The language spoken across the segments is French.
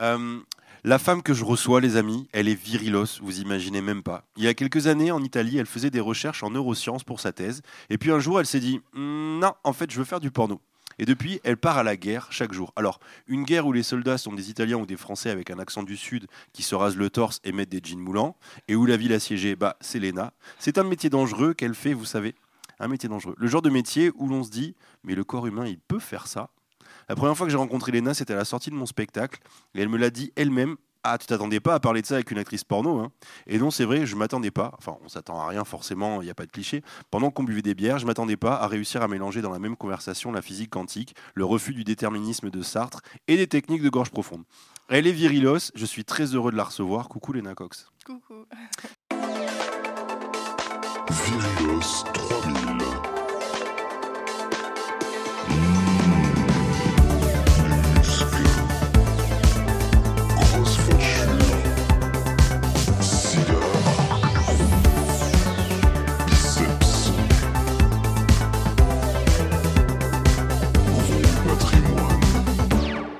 Euh, la femme que je reçois, les amis, elle est virilos, vous imaginez même pas. Il y a quelques années, en Italie, elle faisait des recherches en neurosciences pour sa thèse. Et puis un jour, elle s'est dit Hmm, Non, en fait, je veux faire du porno. Et depuis, elle part à la guerre chaque jour. Alors, une guerre où les soldats sont des Italiens ou des Français avec un accent du Sud qui se rasent le torse et mettent des jeans moulants, et où la ville assiégée, bah, c'est l'ENA. C'est un métier dangereux qu'elle fait, vous savez. Un métier dangereux. Le genre de métier où l'on se dit, mais le corps humain, il peut faire ça. La première fois que j'ai rencontré Léna, c'était à la sortie de mon spectacle. Et elle me l'a dit elle-même. Ah, tu t'attendais pas à parler de ça avec une actrice porno. Hein? Et non, c'est vrai, je m'attendais pas. Enfin, on s'attend à rien forcément, il n'y a pas de cliché. Pendant qu'on buvait des bières, je m'attendais pas à réussir à mélanger dans la même conversation la physique quantique, le refus du déterminisme de Sartre et des techniques de gorge profonde. Elle est virilos, je suis très heureux de la recevoir. Coucou Léna Cox. Coucou. Virilos 3000.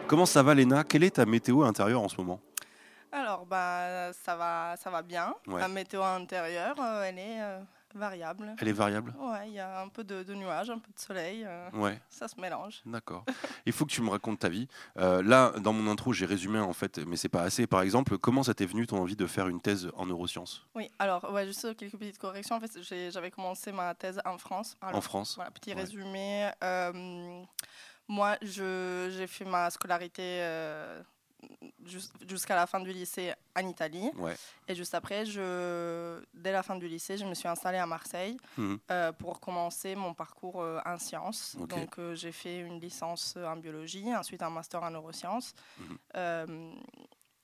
Comment ça va Léna? Quelle est ta météo intérieure en ce moment? Alors, bah, ça va, ça va bien. Ouais. La météo intérieure, euh, elle est euh, variable. Elle est variable? Ouais, il y a un peu de, de nuages, un peu de soleil. euh, Ouais. ça se mélange. D'accord. Il faut que tu me racontes ta vie. Là, dans mon intro, j'ai résumé en fait, mais c'est pas assez. Par exemple, comment ça t'est venu ton envie de faire une thèse en neurosciences? Oui, alors, ouais, juste quelques petites corrections. En fait, j'avais commencé ma thèse en France. Alors, en France Voilà, petit Ouais. résumé. Moi, j'ai fait ma scolarité euh, jus- jusqu'à la fin du lycée en Italie. Ouais. Et juste après, je, dès la fin du lycée, je me suis installée à Marseille Mhm. euh, pour commencer mon parcours euh, en sciences. Donc, euh, j'ai fait une licence en biologie, ensuite un master en neurosciences. Euh,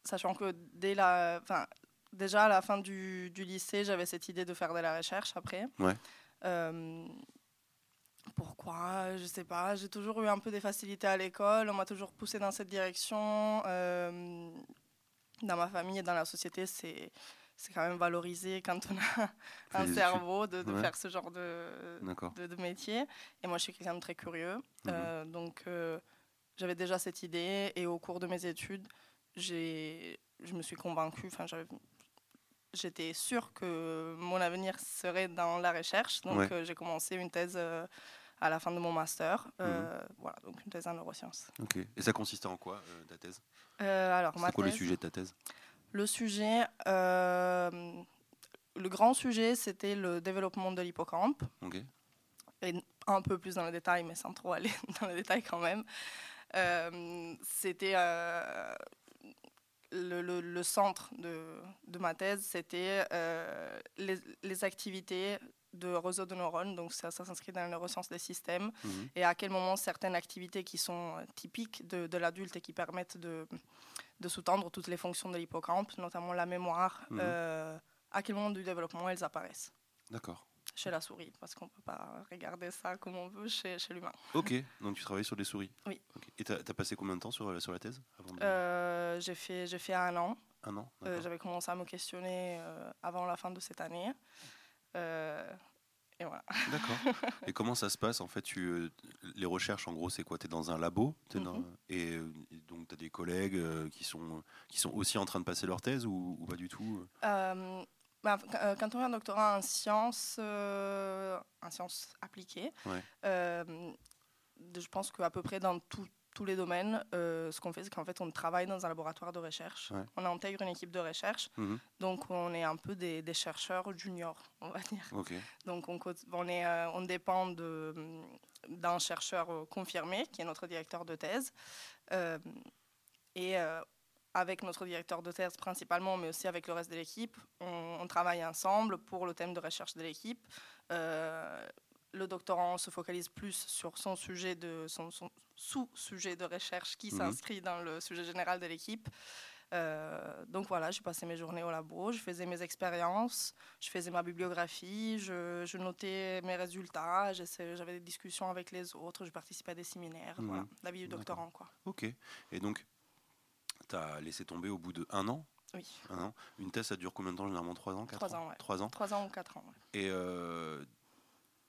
sachant que dès la, déjà à la fin du, du lycée, j'avais cette idée de faire de la recherche après. Ouais. Pourquoi? Je sais pas. J'ai toujours eu un peu des facilités à l'école. On m'a toujours poussé dans cette direction. Euh, dans ma famille et dans la société, c'est c'est quand même valorisé quand on a un cerveau de, de Ouais. faire ce genre de, de, de métier. Et moi, je suis quelqu'un de très curieux. Mhm. Euh, donc, euh, j'avais déjà cette idée. Et au cours de mes études, je me suis convaincue. Enfin, j'avais- j'étais sûre que mon avenir serait dans la recherche. Donc, Ouais. euh, j'ai commencé une thèse euh, à la fin de mon master. Euh, Voilà, donc une thèse en neurosciences. Ok. Et ça consistait en quoi ta thèse? Alors, ma C'est quoi le thèse- sujet de ta thèse? Le sujet, le grand sujet, c'était le développement de l'hippocampe. Ok. et un peu plus dans le détail, mais sans trop aller dans le détail quand même. C'était le, le- le centre de, de ma thèse, c'était euh, les, les activités de réseau de neurones, donc ça, ça s'inscrit dans la neurosciences des systèmes, Mhm. et à quel moment certaines activités qui sont typiques de, de l'adulte et qui permettent de, de sous-tendre toutes les fonctions de l'hippocampe, notamment la mémoire, Mhm. euh, à quel moment du développement elles apparaissent? D'accord. Chez la souris, parce qu'on ne peut pas regarder ça comme on veut chez, chez l'humain. Ok. Donc tu travailles sur des souris Oui. Et t'as as passé combien de temps sur, euh, sur la thèse de- Euh, j'ai fait, fait un an. Un an Euh. J'avais commencé à me questionner euh, avant la fin de cette année. Et voilà. D'accord. Et comment ça se passe En fait, tu, les recherches, en gros, c'est quoi? Tu es dans un labo t'es dans- Mhm. et, et donc tu as des collègues qui, sont, qui sont aussi en train de passer leur thèse ou, ou pas du tout Qu- euh, quand on fait un doctorat en sciences, euh, en sciences appliquées, Ouais. euh, je pense qu'à peu près dans tout- tous les domaines, euh, ce qu'on fait, c'est qu'en fait, on travaille dans un laboratoire de recherche. Ouais. On intègre une équipe de recherche. Mhm. Donc, on est un peu des, des chercheurs juniors, on va dire. Donc, on, on, est, on dépend d'un chercheur confirmé, qui est notre directeur de thèse. Et avec notre directeur de thèse principalement, mais aussi avec le reste de l'équipe, on, on travaille ensemble pour le thème de recherche de l'équipe. Euh, le doctorant se focalise plus sur son sujet de son, son sous-sujet de recherche qui Mhm. s'inscrit dans le sujet général de l'équipe. Euh, donc voilà, j'ai passé mes journées au labo, je faisais mes expériences, je faisais ma bibliographie, je, je notais mes résultats, j'avais des discussions avec les autres, je participais à des séminaires, voilà, la vie du doctorant quoi. Ok. Et donc, tu as laissé tomber au bout de un an Oui, Un an. Une thèse, ça dure combien de temps Généralement 3 ans 4 Trois ans, ouais. Trois ans. trois ans ou quatre ans. ouais. Et euh,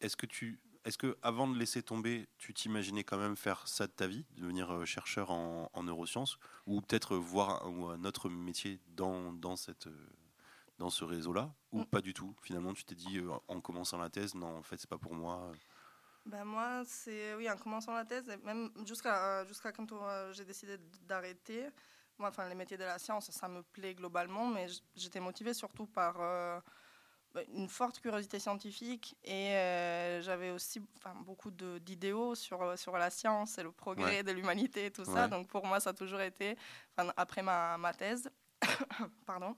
est-ce que tu est-ce que avant de laisser tomber, tu t'imaginais quand même faire ça de ta vie, devenir euh, chercheur en, en neurosciences, ou peut-être voir un, autre métier dans, dans, cette, euh, dans ce réseau-là, ou Mm. pas du tout? Finalement, tu t'es dit euh, en commençant la thèse, non, en fait, c'est pas pour moi. Ben moi, c'est oui, en commençant la thèse, même jusqu'à jusqu'à quand euh, j'ai décidé d'arrêter. Moi, enfin, les métiers de la science, ça me plaît globalement, mais j'étais motivée surtout par euh, bah, une forte curiosité scientifique et euh, j'avais aussi enfin, beaucoup d'idéaux sur, euh, sur la science et le progrès Ouais. de l'humanité et tout ça. Donc pour moi, ça a toujours été, après ma, ma thèse, pardon,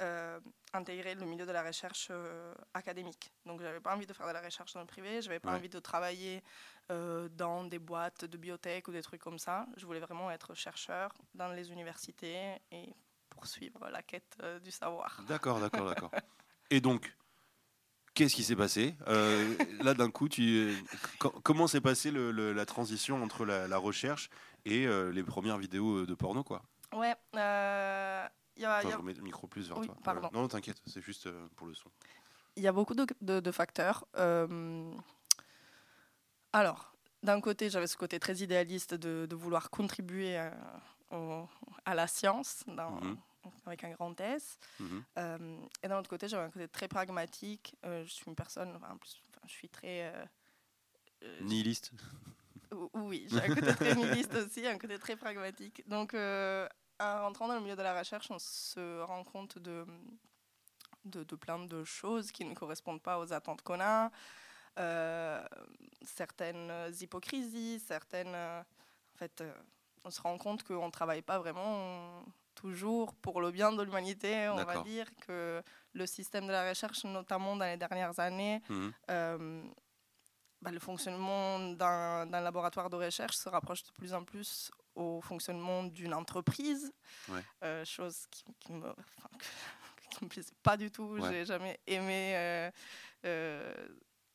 euh, intégrer le milieu de la recherche euh, académique. Donc, j'avais pas envie de faire de la recherche dans le privé, j'avais pas Ouais. envie de travailler euh, dans des boîtes de biotech ou des trucs comme ça. Je voulais vraiment être chercheur dans les universités et poursuivre la quête euh, du savoir. D'accord, d'accord, d'accord. Et donc, qu'est-ce qui s'est passé? Là, d'un coup, tu, comment s'est passée le- le- la transition entre la, la recherche et les premières vidéos de porno, quoi? Ouais, euh, il y a- il Attends, y a je remets le micro plus vers Oui, toi. pardon. Euh, non, t'inquiète, c'est juste euh, pour le son. il y a beaucoup de, de- de facteurs. Euh, alors, d'un côté, j'avais ce côté très idéaliste de, de vouloir contribuer à, au- à la science dans- Mhm. avec un grand S. Mhm. Euh, et d'un autre côté, j'avais un côté très pragmatique. Euh, je suis une personne, enfin, en plus, enfin, je suis très... Nihiliste. ou- Oui, j'ai un côté très nihiliste aussi, un côté très pragmatique. Donc, en rentrant dans le milieu de la recherche, on se rend compte de, de, de plein de choses qui ne correspondent pas aux attentes qu'on a, euh, certaines hypocrisies, certaines... euh, en fait, euh, on se rend compte qu'on ne travaille pas vraiment toujours pour le bien de l'humanité, on va dire, que le système de la recherche, notamment dans les dernières années, euh, bah, le fonctionnement d'un laboratoire de recherche se rapproche de plus en plus au fonctionnement d'une entreprise, Ouais. Euh, chose qui, qui me, enfin, que- qui me plaisait pas du tout. Ouais. J'ai jamais aimé euh, euh,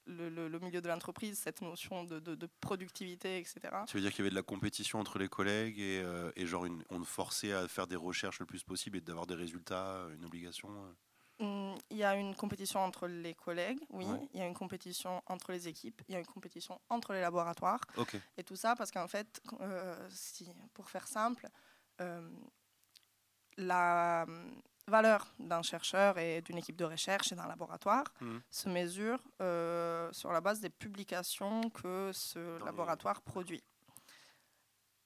le, le- le milieu de l'entreprise, cette notion de, de- de productivité, etc. Tu veux dire qu'il y avait de la compétition entre les collègues et, et genre une, on forçait à faire des recherches le plus possible et d'avoir des résultats, une obligation Il y a une compétition entre les collègues, oui. Ouais. Il y a une compétition entre les équipes. Il y a une compétition entre les laboratoires. Et tout ça parce qu'en fait, euh, si, pour faire simple, euh, la hum, valeur d'un chercheur et d'une équipe de recherche et d'un laboratoire Mhm. se mesure euh, sur la base des publications que ce Dans les- laboratoire produit.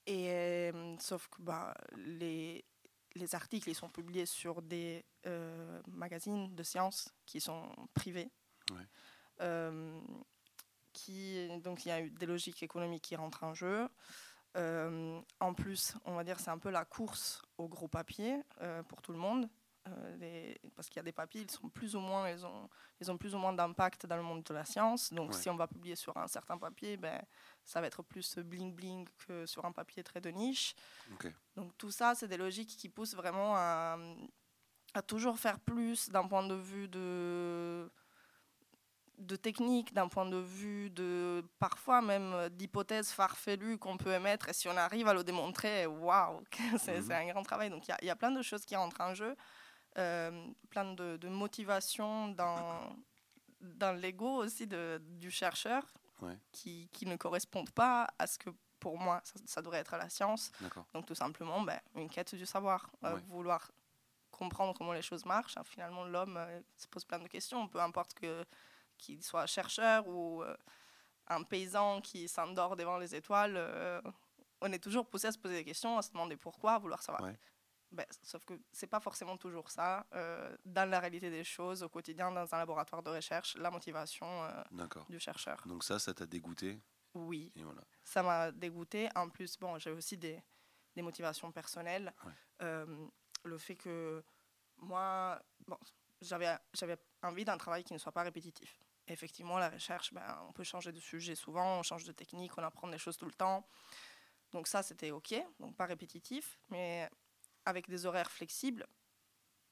Et, euh, sauf que bah, les, les articles ils sont publiés sur des euh, magazines de sciences qui sont privés. Ouais. Euh, qui, donc il y a eu des logiques économiques qui rentrent en jeu. Euh, en plus, on va dire c'est un peu la course au gros papier pour tout le monde. Euh, les- parce qu'il y a des papiers, ils sont plus ou moins, ils ont, ils ont plus ou moins d'impact dans le monde de la science. Donc, Ouais. si on va publier sur un certain papier, ben, ça va être plus bling bling que sur un papier très de niche. Donc tout ça, c'est des logiques qui poussent vraiment à, à toujours faire plus d'un point de vue de, de technique, d'un point de vue de parfois même d'hypothèses farfelues qu'on peut émettre. Et si on arrive à le démontrer, waouh, c'est Mhm. c'est un grand travail. Donc il y a- il y, a plein de choses qui rentrent en jeu, euh, plein de, de motivation dans, dans l'ego aussi de, du chercheur Ouais. qui, qui ne correspondent pas à ce que pour moi ça, ça devrait être la science. Donc tout simplement, ben, une quête du savoir, euh, Ouais. vouloir comprendre comment les choses marchent. hein. Finalement, l'homme euh, se pose plein de questions, peu importe que qu'il soit chercheur ou euh, un paysan qui s'endort devant les étoiles. euh, on est toujours poussé à se poser des questions, à se demander pourquoi, à vouloir savoir. Ouais. Ben, sauf que c'est pas forcément toujours ça. euh, dans la réalité des choses, au quotidien, dans un laboratoire de recherche, la motivation euh, du chercheur. Donc ça, ça t'a dégoûté? Oui, et voilà. ça m'a dégoûté. En plus, bon, j'ai aussi des, des motivations personnelles. Ouais. Euh, le fait que moi, bon, j'avais, j'avais envie d'un travail qui ne soit pas répétitif. Effectivement, la recherche, ben, on peut changer de sujet souvent, on change de technique, on apprend des choses tout le temps. Donc ça, c'était OK, donc pas répétitif, mais avec des horaires flexibles,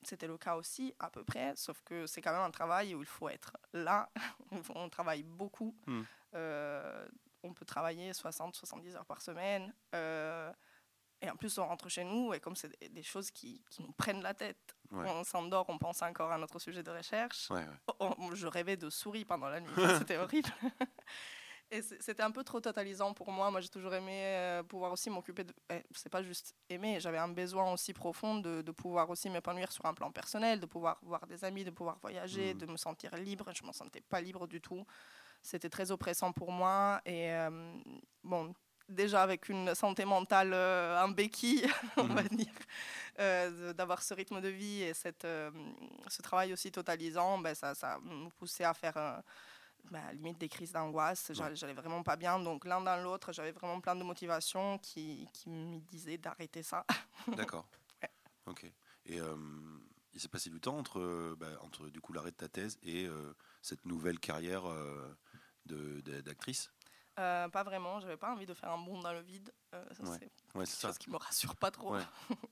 c'était le cas aussi, à peu près, sauf que c'est quand même un travail où il faut être là, on travaille beaucoup. Hmm. Euh, on peut travailler 60-70 heures par semaine. Euh, Et en plus, on rentre chez nous et comme c'est des, choses qui, qui nous prennent la tête, Ouais. on s'endort, on pense encore à notre sujet de recherche. Ouais, ouais. Oh, oh, je rêvais de souris pendant la nuit, c'était horrible. Et c'était un peu trop totalisant pour moi. Moi, j'ai toujours aimé euh, pouvoir aussi m'occuper de. eh, c'est pas juste aimer, j'avais un besoin aussi profond de, de pouvoir aussi m'épanouir sur un plan personnel, de pouvoir voir des amis, de pouvoir voyager, Mhm. de me sentir libre. Je me sentais pas libre du tout. C'était très oppressant pour moi. Et euh, bon, déjà avec une santé mentale euh, en béquille, on va dire, euh, d'avoir ce rythme de vie et cette, euh, ce travail aussi totalisant, ben, ça, ça me poussait à faire ben, limite des crises d'angoisse. J'allais vraiment pas bien. Donc l'un dans l'autre, j'avais vraiment plein de motivations qui, qui me disaient d'arrêter ça. D'accord. Ouais. Ok. Et euh, il s'est passé du temps entre, bah, entre du coup l'arrêt de ta thèse et euh, cette nouvelle carrière euh, d'actrice? Euh, pas vraiment, j'avais pas envie de faire un bond dans le vide. Euh, Ouais. C'est Ouais, quelque ça. qui me rassure pas trop. Ouais.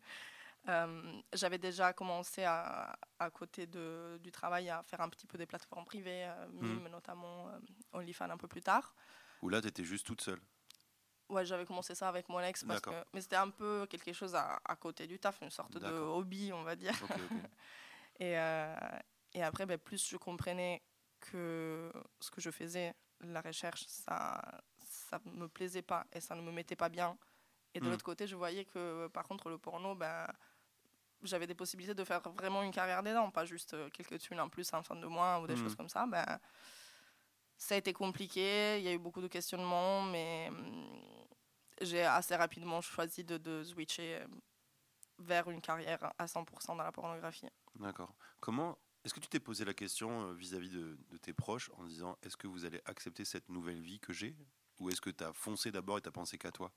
Euh, j'avais déjà commencé à, à côté de, du travail à faire un petit peu des plateformes privées, euh. Mime notamment, euh, OnlyFans un peu plus tard. Où là, tu étais juste toute seule. Ouais, j'avais commencé ça avec mon ex, parce que, D'accord. mais c'était un peu quelque chose à, à côté du taf, une sorte de hobby, on va dire. Et, euh, et après, ben, plus je comprenais que ce que je faisais, la recherche, ça ça me plaisait pas et ça ne me mettait pas bien. Et de Mm. l'autre côté, je voyais que par contre, le porno, ben, j'avais des possibilités de faire vraiment une carrière dedans, pas juste euh, quelques thunes en plus en fin de mois ou des Mm. choses comme ça. Ben, ça a été compliqué, il y a eu beaucoup de questionnements, mais hum, j'ai assez rapidement choisi de, de switcher euh, vers une carrière à 100% dans la pornographie. D'accord. Comment est-ce que tu t'es posé la question euh, vis-à-vis de, de tes proches en disant est-ce que vous allez accepter cette nouvelle vie que j'ai? Ou est-ce que tu as foncé d'abord et tu as pensé qu'à toi?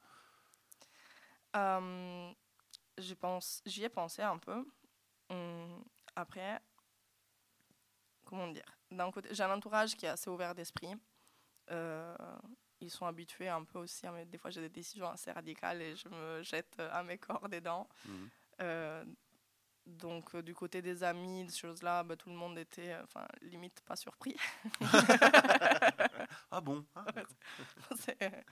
Euh, j'y pense, ai pensé un peu. Hum, après, comment dire? D'un côté, j'ai un entourage qui est assez ouvert d'esprit. Euh, ils sont habitués un peu aussi. à me- des fois, j'ai des décisions assez radicales et je me jette euh, à mes corps dedans. Mhm. Euh, donc, euh, du côté des amis, des choses-là, bah, tout le monde était, euh, enfin, limite pas surpris. Ah bon? Ah,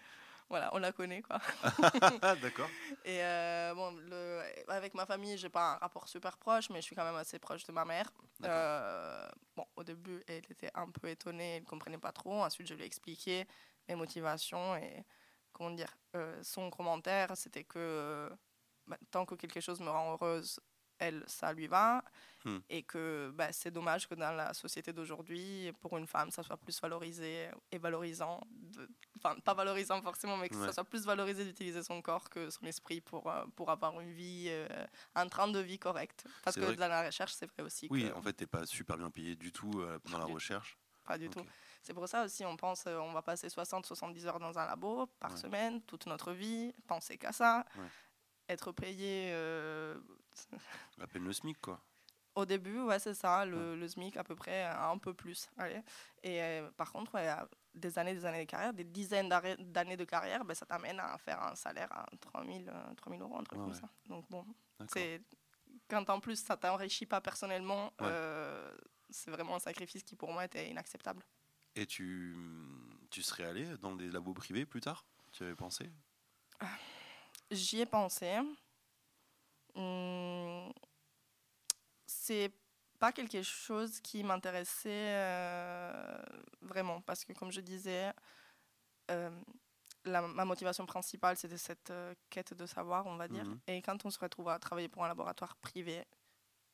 voilà, on la connaît, quoi. Ah, d'accord. Et euh, bon, le, avec ma famille, j'ai pas un rapport super proche, mais je suis quand même assez proche de ma mère. Euh, bon, au début, elle était un peu étonnée, elle ne comprenait pas trop. Ensuite, je lui ai expliqué mes motivations et comment dire, euh, son commentaire, c'était que bah, tant que quelque chose me rend heureuse, elle, ça lui va. Hmm. Et que bah, c'est dommage que dans la société d'aujourd'hui, pour une femme, ça soit plus valorisé et valorisant. de- Enfin, pas valorisant forcément, mais que Ouais. ça soit plus valorisé d'utiliser son corps que son esprit pour, euh, pour avoir une vie, euh, un train de vie correct. Parce que dans la recherche, c'est vrai aussi Oui, que en fait, t'es pas super bien payé du tout euh, dans la recherche. pas du tout. C'est pour ça aussi, on pense, on va passer 60-70 heures dans un labo par Ouais. semaine, toute notre vie, penser qu'à ça, Ouais. Être payé euh, À peine le SMIC, quoi. Au début, ouais, c'est ça, le, le SMIC à peu près, euh, un peu plus. Allez. Et euh, par contre, ouais, des années, des années de carrière, des dizaines d'années de carrière, ben, ça t'amène à faire un salaire à 3000 euh, 3000 euros, un truc comme ça. Donc bon, c'est quand en plus ça t'enrichit pas personnellement, euh, c'est vraiment un sacrifice qui pour moi était inacceptable. Et tu, tu serais allé dans des labos privés plus tard? Tu avais pensé? J'y ai pensé. Hum, c'est pas quelque chose qui m'intéressait euh, vraiment parce que comme je disais, euh, la- ma motivation principale c'était cette euh, quête de savoir, on va dire. Mhm. Et quand on se retrouve à travailler pour un laboratoire privé,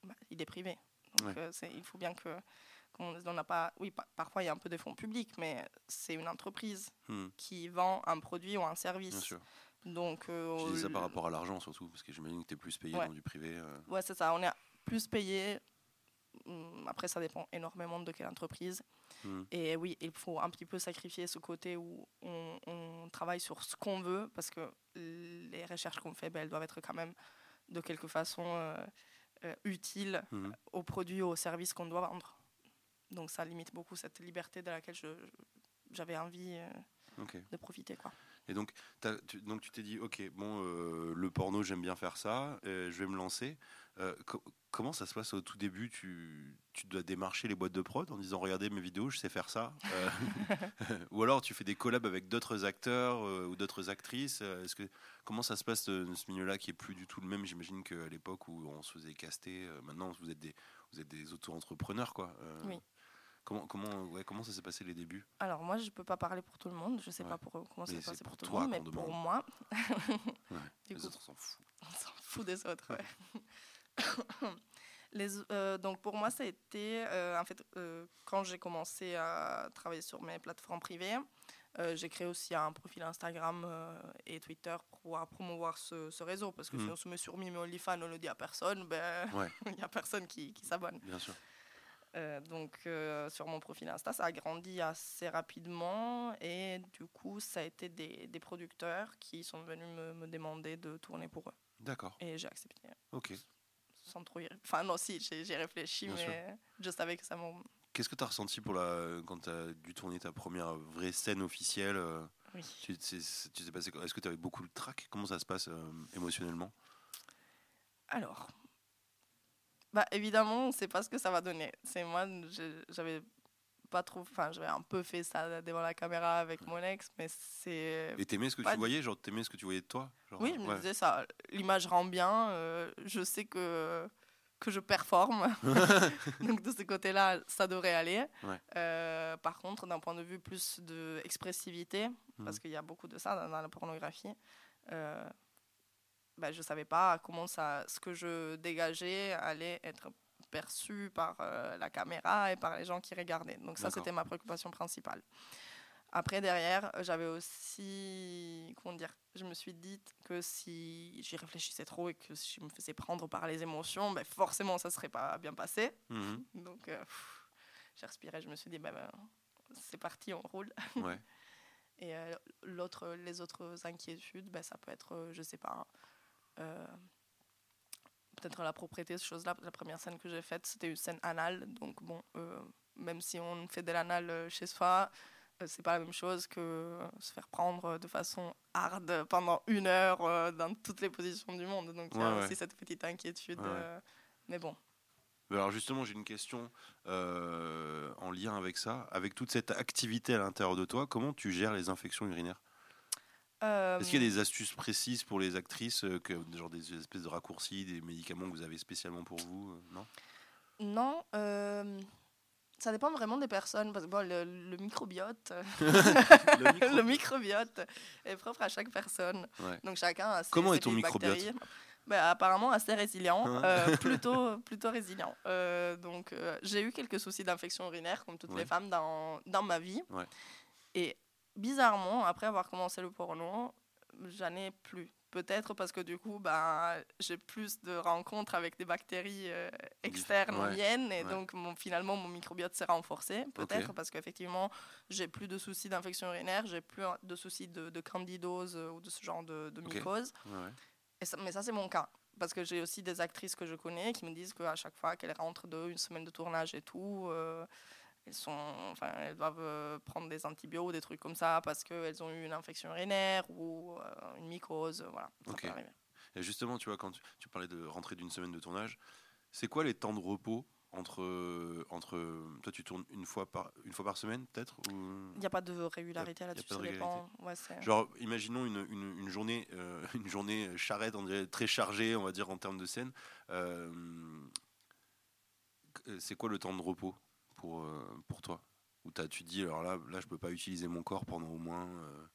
bah, il est privé. Donc Ouais. il faut bien que qu'on on n'a pas. Oui, pa- parfois il y a un peu des fonds publics, mais c'est une entreprise Hmm, qui vend un produit ou un Bien service. sûr. Donc, euh, Je disais ça par le- rapport à l'argent surtout, parce que j'imagine que tu es plus payé Ouais. dans du privé. euh. Ouais, c'est ça. On est plus payé. Hum, Après, ça dépend énormément de quelle entreprise. Hmm. Et oui, il faut un petit peu sacrifier ce côté où on, on travaille sur ce qu'on veut, parce que les recherches qu'on fait, ben, elles doivent être quand même de quelque façon euh, euh, utiles Mhm. aux produits ou aux services qu'on doit vendre. Donc ça limite beaucoup cette liberté de laquelle j'avais envie euh, de profiter. Quoi. Et donc, tu, t'es dit, ok, bon, euh, le porno, j'aime bien faire ça, euh, je vais me lancer. Euh, co- comment ça se passe au tout début? Tu, tu dois démarcher les boîtes de prod en disant, regardez mes vidéos, je sais faire ça. Ou alors tu fais des collabs avec d'autres acteurs ou d'autres actrices. Est-ce que comment ça se passe euh, ce milieu-là qui est plus du tout le même? J'imagine qu'à l'époque où on se faisait caster, maintenant vous êtes des vous êtes des auto-entrepreneurs quoi. Oui. Comment comment ouais, comment ça s'est passé les débuts? Alors moi, je peux pas parler pour tout le monde. Je sais Ouais. pas pour, comment ça s'est passé pour pour, tout toi le monde, mais pour moi, Ouais. Les coup, autres on s'en fout. on s'en fout des autres. ouais. Les, euh, donc pour moi, ça a été, euh, en fait, euh, quand j'ai commencé à travailler sur mes plateformes privées, euh, j'ai créé aussi un profil Instagram euh, et Twitter pour pouvoir promouvoir ce, ce réseau. Parce que si on se met sur Mime OnlyFans, on ne le dit à personne, ben, il n'y a personne qui, qui s'abonne. Bien sûr. Euh, donc euh, sur mon profil Insta, ça a grandi assez rapidement et du coup, ça a été des, des producteurs qui sont venus me, me demander de tourner pour eux. D'accord. Et j'ai accepté Ok. sans trop y Enfin non, si, j'ai réfléchi, Bien mais je savais que ça m'en... Qu'est-ce que tu as ressenti pour la quand tu as dû tourner ta première vraie scène officielle euh, Oui. tu, Est-ce que tu avais beaucoup de trac? Comment ça se passe euh, émotionnellement? Alors, bah évidemment, on ne sait pas ce que ça va donner. C'est moi, j'avais pas trop... Enfin, j'avais un peu fait ça devant la caméra avec mon ex, mais c'est... Et t'aimais ce que tu voyais Genre t'aimais ce que tu voyais de toi Genre, Oui, je me disais ça. L'image rend bien. euh, je sais que, que je performe. Donc de ce côté-là, ça devrait aller. Ouais. Euh, par contre, d'un point de vue plus d'expressivité, Mhm. parce qu'il y a beaucoup de ça dans, dans la pornographie, euh, bah, je ne savais pas comment ça, ce que je dégageais allait être perçu par euh, la caméra et par les gens qui regardaient. Donc ça, c'était ma préoccupation principale. Après, derrière, j'avais aussi, comment dire, je me suis dit que si j'y réfléchissais trop et que si je me faisais prendre par les émotions, ben forcément, ça serait pas bien passé. Mhm. Donc, euh, j'ai respiré, je me suis dit, ben, ben, c'est parti, on roule. Ouais. Et euh, l'autre, les autres inquiétudes, ben, ça peut être, euh, je sais pas, euh, peut-être la propriété, ces choses-là. La première scène que j'ai faite, c'était une scène anale. Donc, bon, euh, même si on fait de l'anal euh, chez soi, c'est pas la même chose que se faire prendre de façon hard pendant une heure dans toutes les positions du monde. Donc, il y a Ouais, aussi cette petite inquiétude. Ouais, mais bon. Alors justement, j'ai une question euh, en lien avec ça. Avec toute cette activité à l'intérieur de toi, comment tu gères les infections urinaires? Euh, Est-ce qu'il y a des astuces précises pour les actrices, euh, que, genre des espèces de raccourcis, des médicaments que vous avez spécialement pour vous euh, Non? Non, euh, ça dépend vraiment des personnes. Parce que bon, le, le microbiote, Le micro- le microbiote est propre à chaque personne. Ouais. Donc chacun a ses, Comment ses est ton microbiote? Ben, apparemment assez résilient, Hein euh, plutôt, plutôt résilient. Euh, donc euh, j'ai eu quelques soucis d'infection urinaire, comme toutes Ouais. les femmes, dans, dans ma vie. Et bizarrement, après avoir commencé le porno, j'en ai plus. Peut-être parce que du coup, ben, j'ai plus de rencontres avec des bactéries euh, externes Ouais, miennes et ouais. donc mon, finalement mon microbiote s'est renforcé. Peut-être parce qu'effectivement, j'ai plus de soucis d'infection urinaire, j'ai plus de soucis de, de candidose euh, ou de ce genre de, de mycose. Ouais, ouais. Et ça- mais ça, c'est mon cas. Parce que j'ai aussi des actrices que je connais qui me disent qu'à chaque fois qu'elles rentrent de une semaine de tournage et tout, euh, elles, sont, enfin, elles doivent euh, prendre des antibiotiques, des trucs comme ça, parce qu'elles ont eu une infection urinaire ou euh, une mycose. Voilà, ça Ok. peut arriver. Et justement, tu vois, quand tu, tu parlais de rentrer d'une semaine de tournage, c'est quoi les temps de repos entre, entre toi tu tournes une fois par une fois par semaine peut-être ou? Il n'y a pas de régularité là-dessus, ça dépend. Ouais, c'est- genre imaginons une, une, une journée euh, une journée charrette on dirait très chargée on va dire en termes de scène Euh, c'est quoi le temps de repos? Pour euh, pour toi où t'as tu dis alors là là je peux pas utiliser mon corps pendant au moins euh,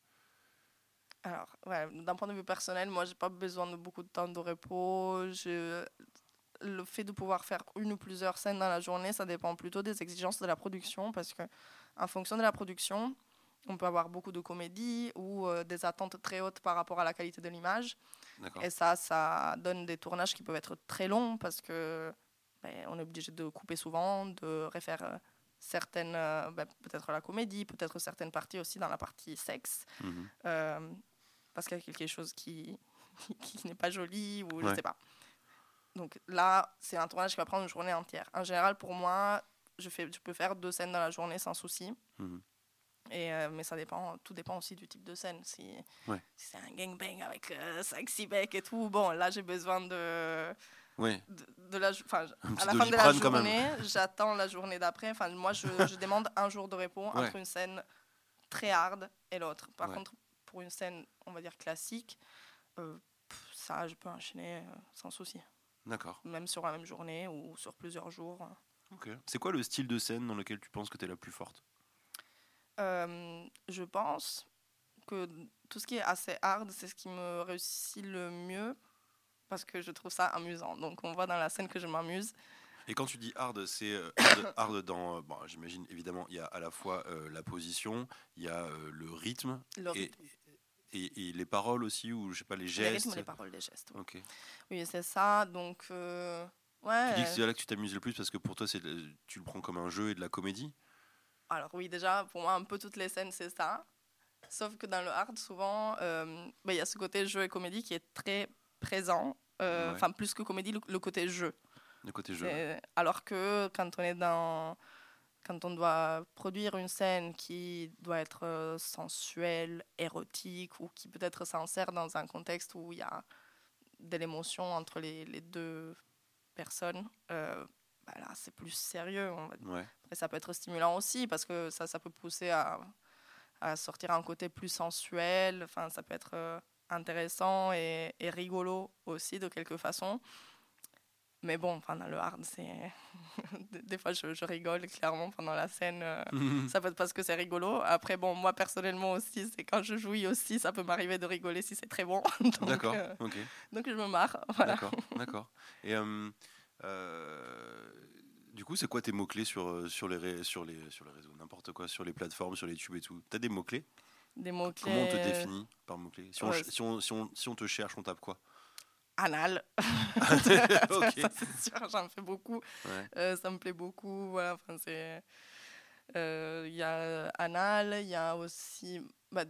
Alors, ouais, d'un point de vue personnel, moi, j'ai pas besoin de beaucoup de temps de repos. Je... Le fait de pouvoir faire une ou plusieurs scènes dans la journée, ça dépend plutôt des exigences de la production, parce que en fonction de la production, on peut avoir beaucoup de comédie ou euh, des attentes très hautes par rapport à la qualité de l'image. d'accord Et ça, ça donne des tournages qui peuvent être très longs parce que ben, on est obligé de couper souvent, de refaire euh, certaines, euh, ben, peut-être la comédie, peut-être certaines parties aussi dans la partie sexe. Mhm. Euh, parce qu'il y a quelque chose qui, qui n'est pas joli ou je Ouais. sais pas. Donc là, c'est un tournage qui va prendre une journée entière. En général, pour moi, je, fais, je peux faire deux scènes dans la journée sans souci. Mhm. Et, euh, mais ça dépend, tout dépend aussi du type de scène. Si, Ouais. si c'est un gangbang avec 5-6 becs et tout, bon, là j'ai besoin de, Ouais. de, de la, à la fin de la journée, j'attends la journée d'après. Enfin, moi, je, je demande un jour de repos Ouais. entre une scène très hard et l'autre. Par Ouais. contre, pour une scène, on va dire classique, euh, ça, je peux enchaîner euh, sans souci. D'accord. Même sur la même journée ou sur plusieurs jours. Ok. C'est quoi le style de scène dans lequel tu penses que tu es la plus forte? Euh, je pense que tout ce qui est assez hard, c'est ce qui me réussit le mieux parce que je trouve ça amusant. Donc on voit dans la scène que je m'amuse. Et quand tu dis hard, c'est euh, hard, hard dans. euh, bon, j'imagine évidemment, il y a à la fois euh, la position, il y a euh, le rythme Le et, rythme, et, et les paroles aussi, ou je sais pas, les les gestes. rythmes, les paroles, les gestes. Oui. Oui, c'est ça. Donc, euh, ouais. Tu dis que c'est là que tu t'amuses le plus parce que pour toi, c'est tu le prends comme un jeu et de la comédie? Alors oui, déjà, pour moi, un peu toutes les scènes, c'est ça. Sauf que dans le hard, souvent, bah, il y a ce côté jeu et comédie qui est très présent. Euh, Ouais. Enfin, plus que comédie, le, le côté jeu. Le côté jeu. C'est- Alors que quand on est dans... Quand on doit produire une scène qui doit être euh, sensuelle, érotique, ou qui peut-être s'insère dans un contexte où il y a de l'émotion entre les, les deux personnes, euh, bah là, c'est plus sérieux. On va Ouais. après, ça peut être stimulant aussi parce que ça, ça peut pousser à, à sortir un côté plus sensuel. Enfin, ça peut être euh, intéressant et, et rigolo aussi de quelque façon. Mais bon, dans le hard, c'est. des fois, je, je rigole clairement pendant la scène. euh, ça peut être parce que c'est rigolo. Après, bon, moi personnellement aussi, c'est quand je jouis aussi, ça peut m'arriver de rigoler si c'est très bon. D'accord. euh, Ok. donc je me marre. Voilà. D'accord. D'accord. Et euh, euh, du coup, c'est quoi tes mots clés sur sur les sur les sur les réseaux, n'importe quoi, sur les plateformes, sur les tubes et tout. T'as des mots clés Des mots-clés. Comment on te définit par mots clés si, on Ouais, si, on, si, on, si on te cherche, on tape quoi? Anal. Ok. ça, c'est sûr, j'en fais beaucoup. Ouais. Euh, ça me plaît beaucoup. Voilà, enfin, c'est. euh, Il y a anal, il y a aussi. bah,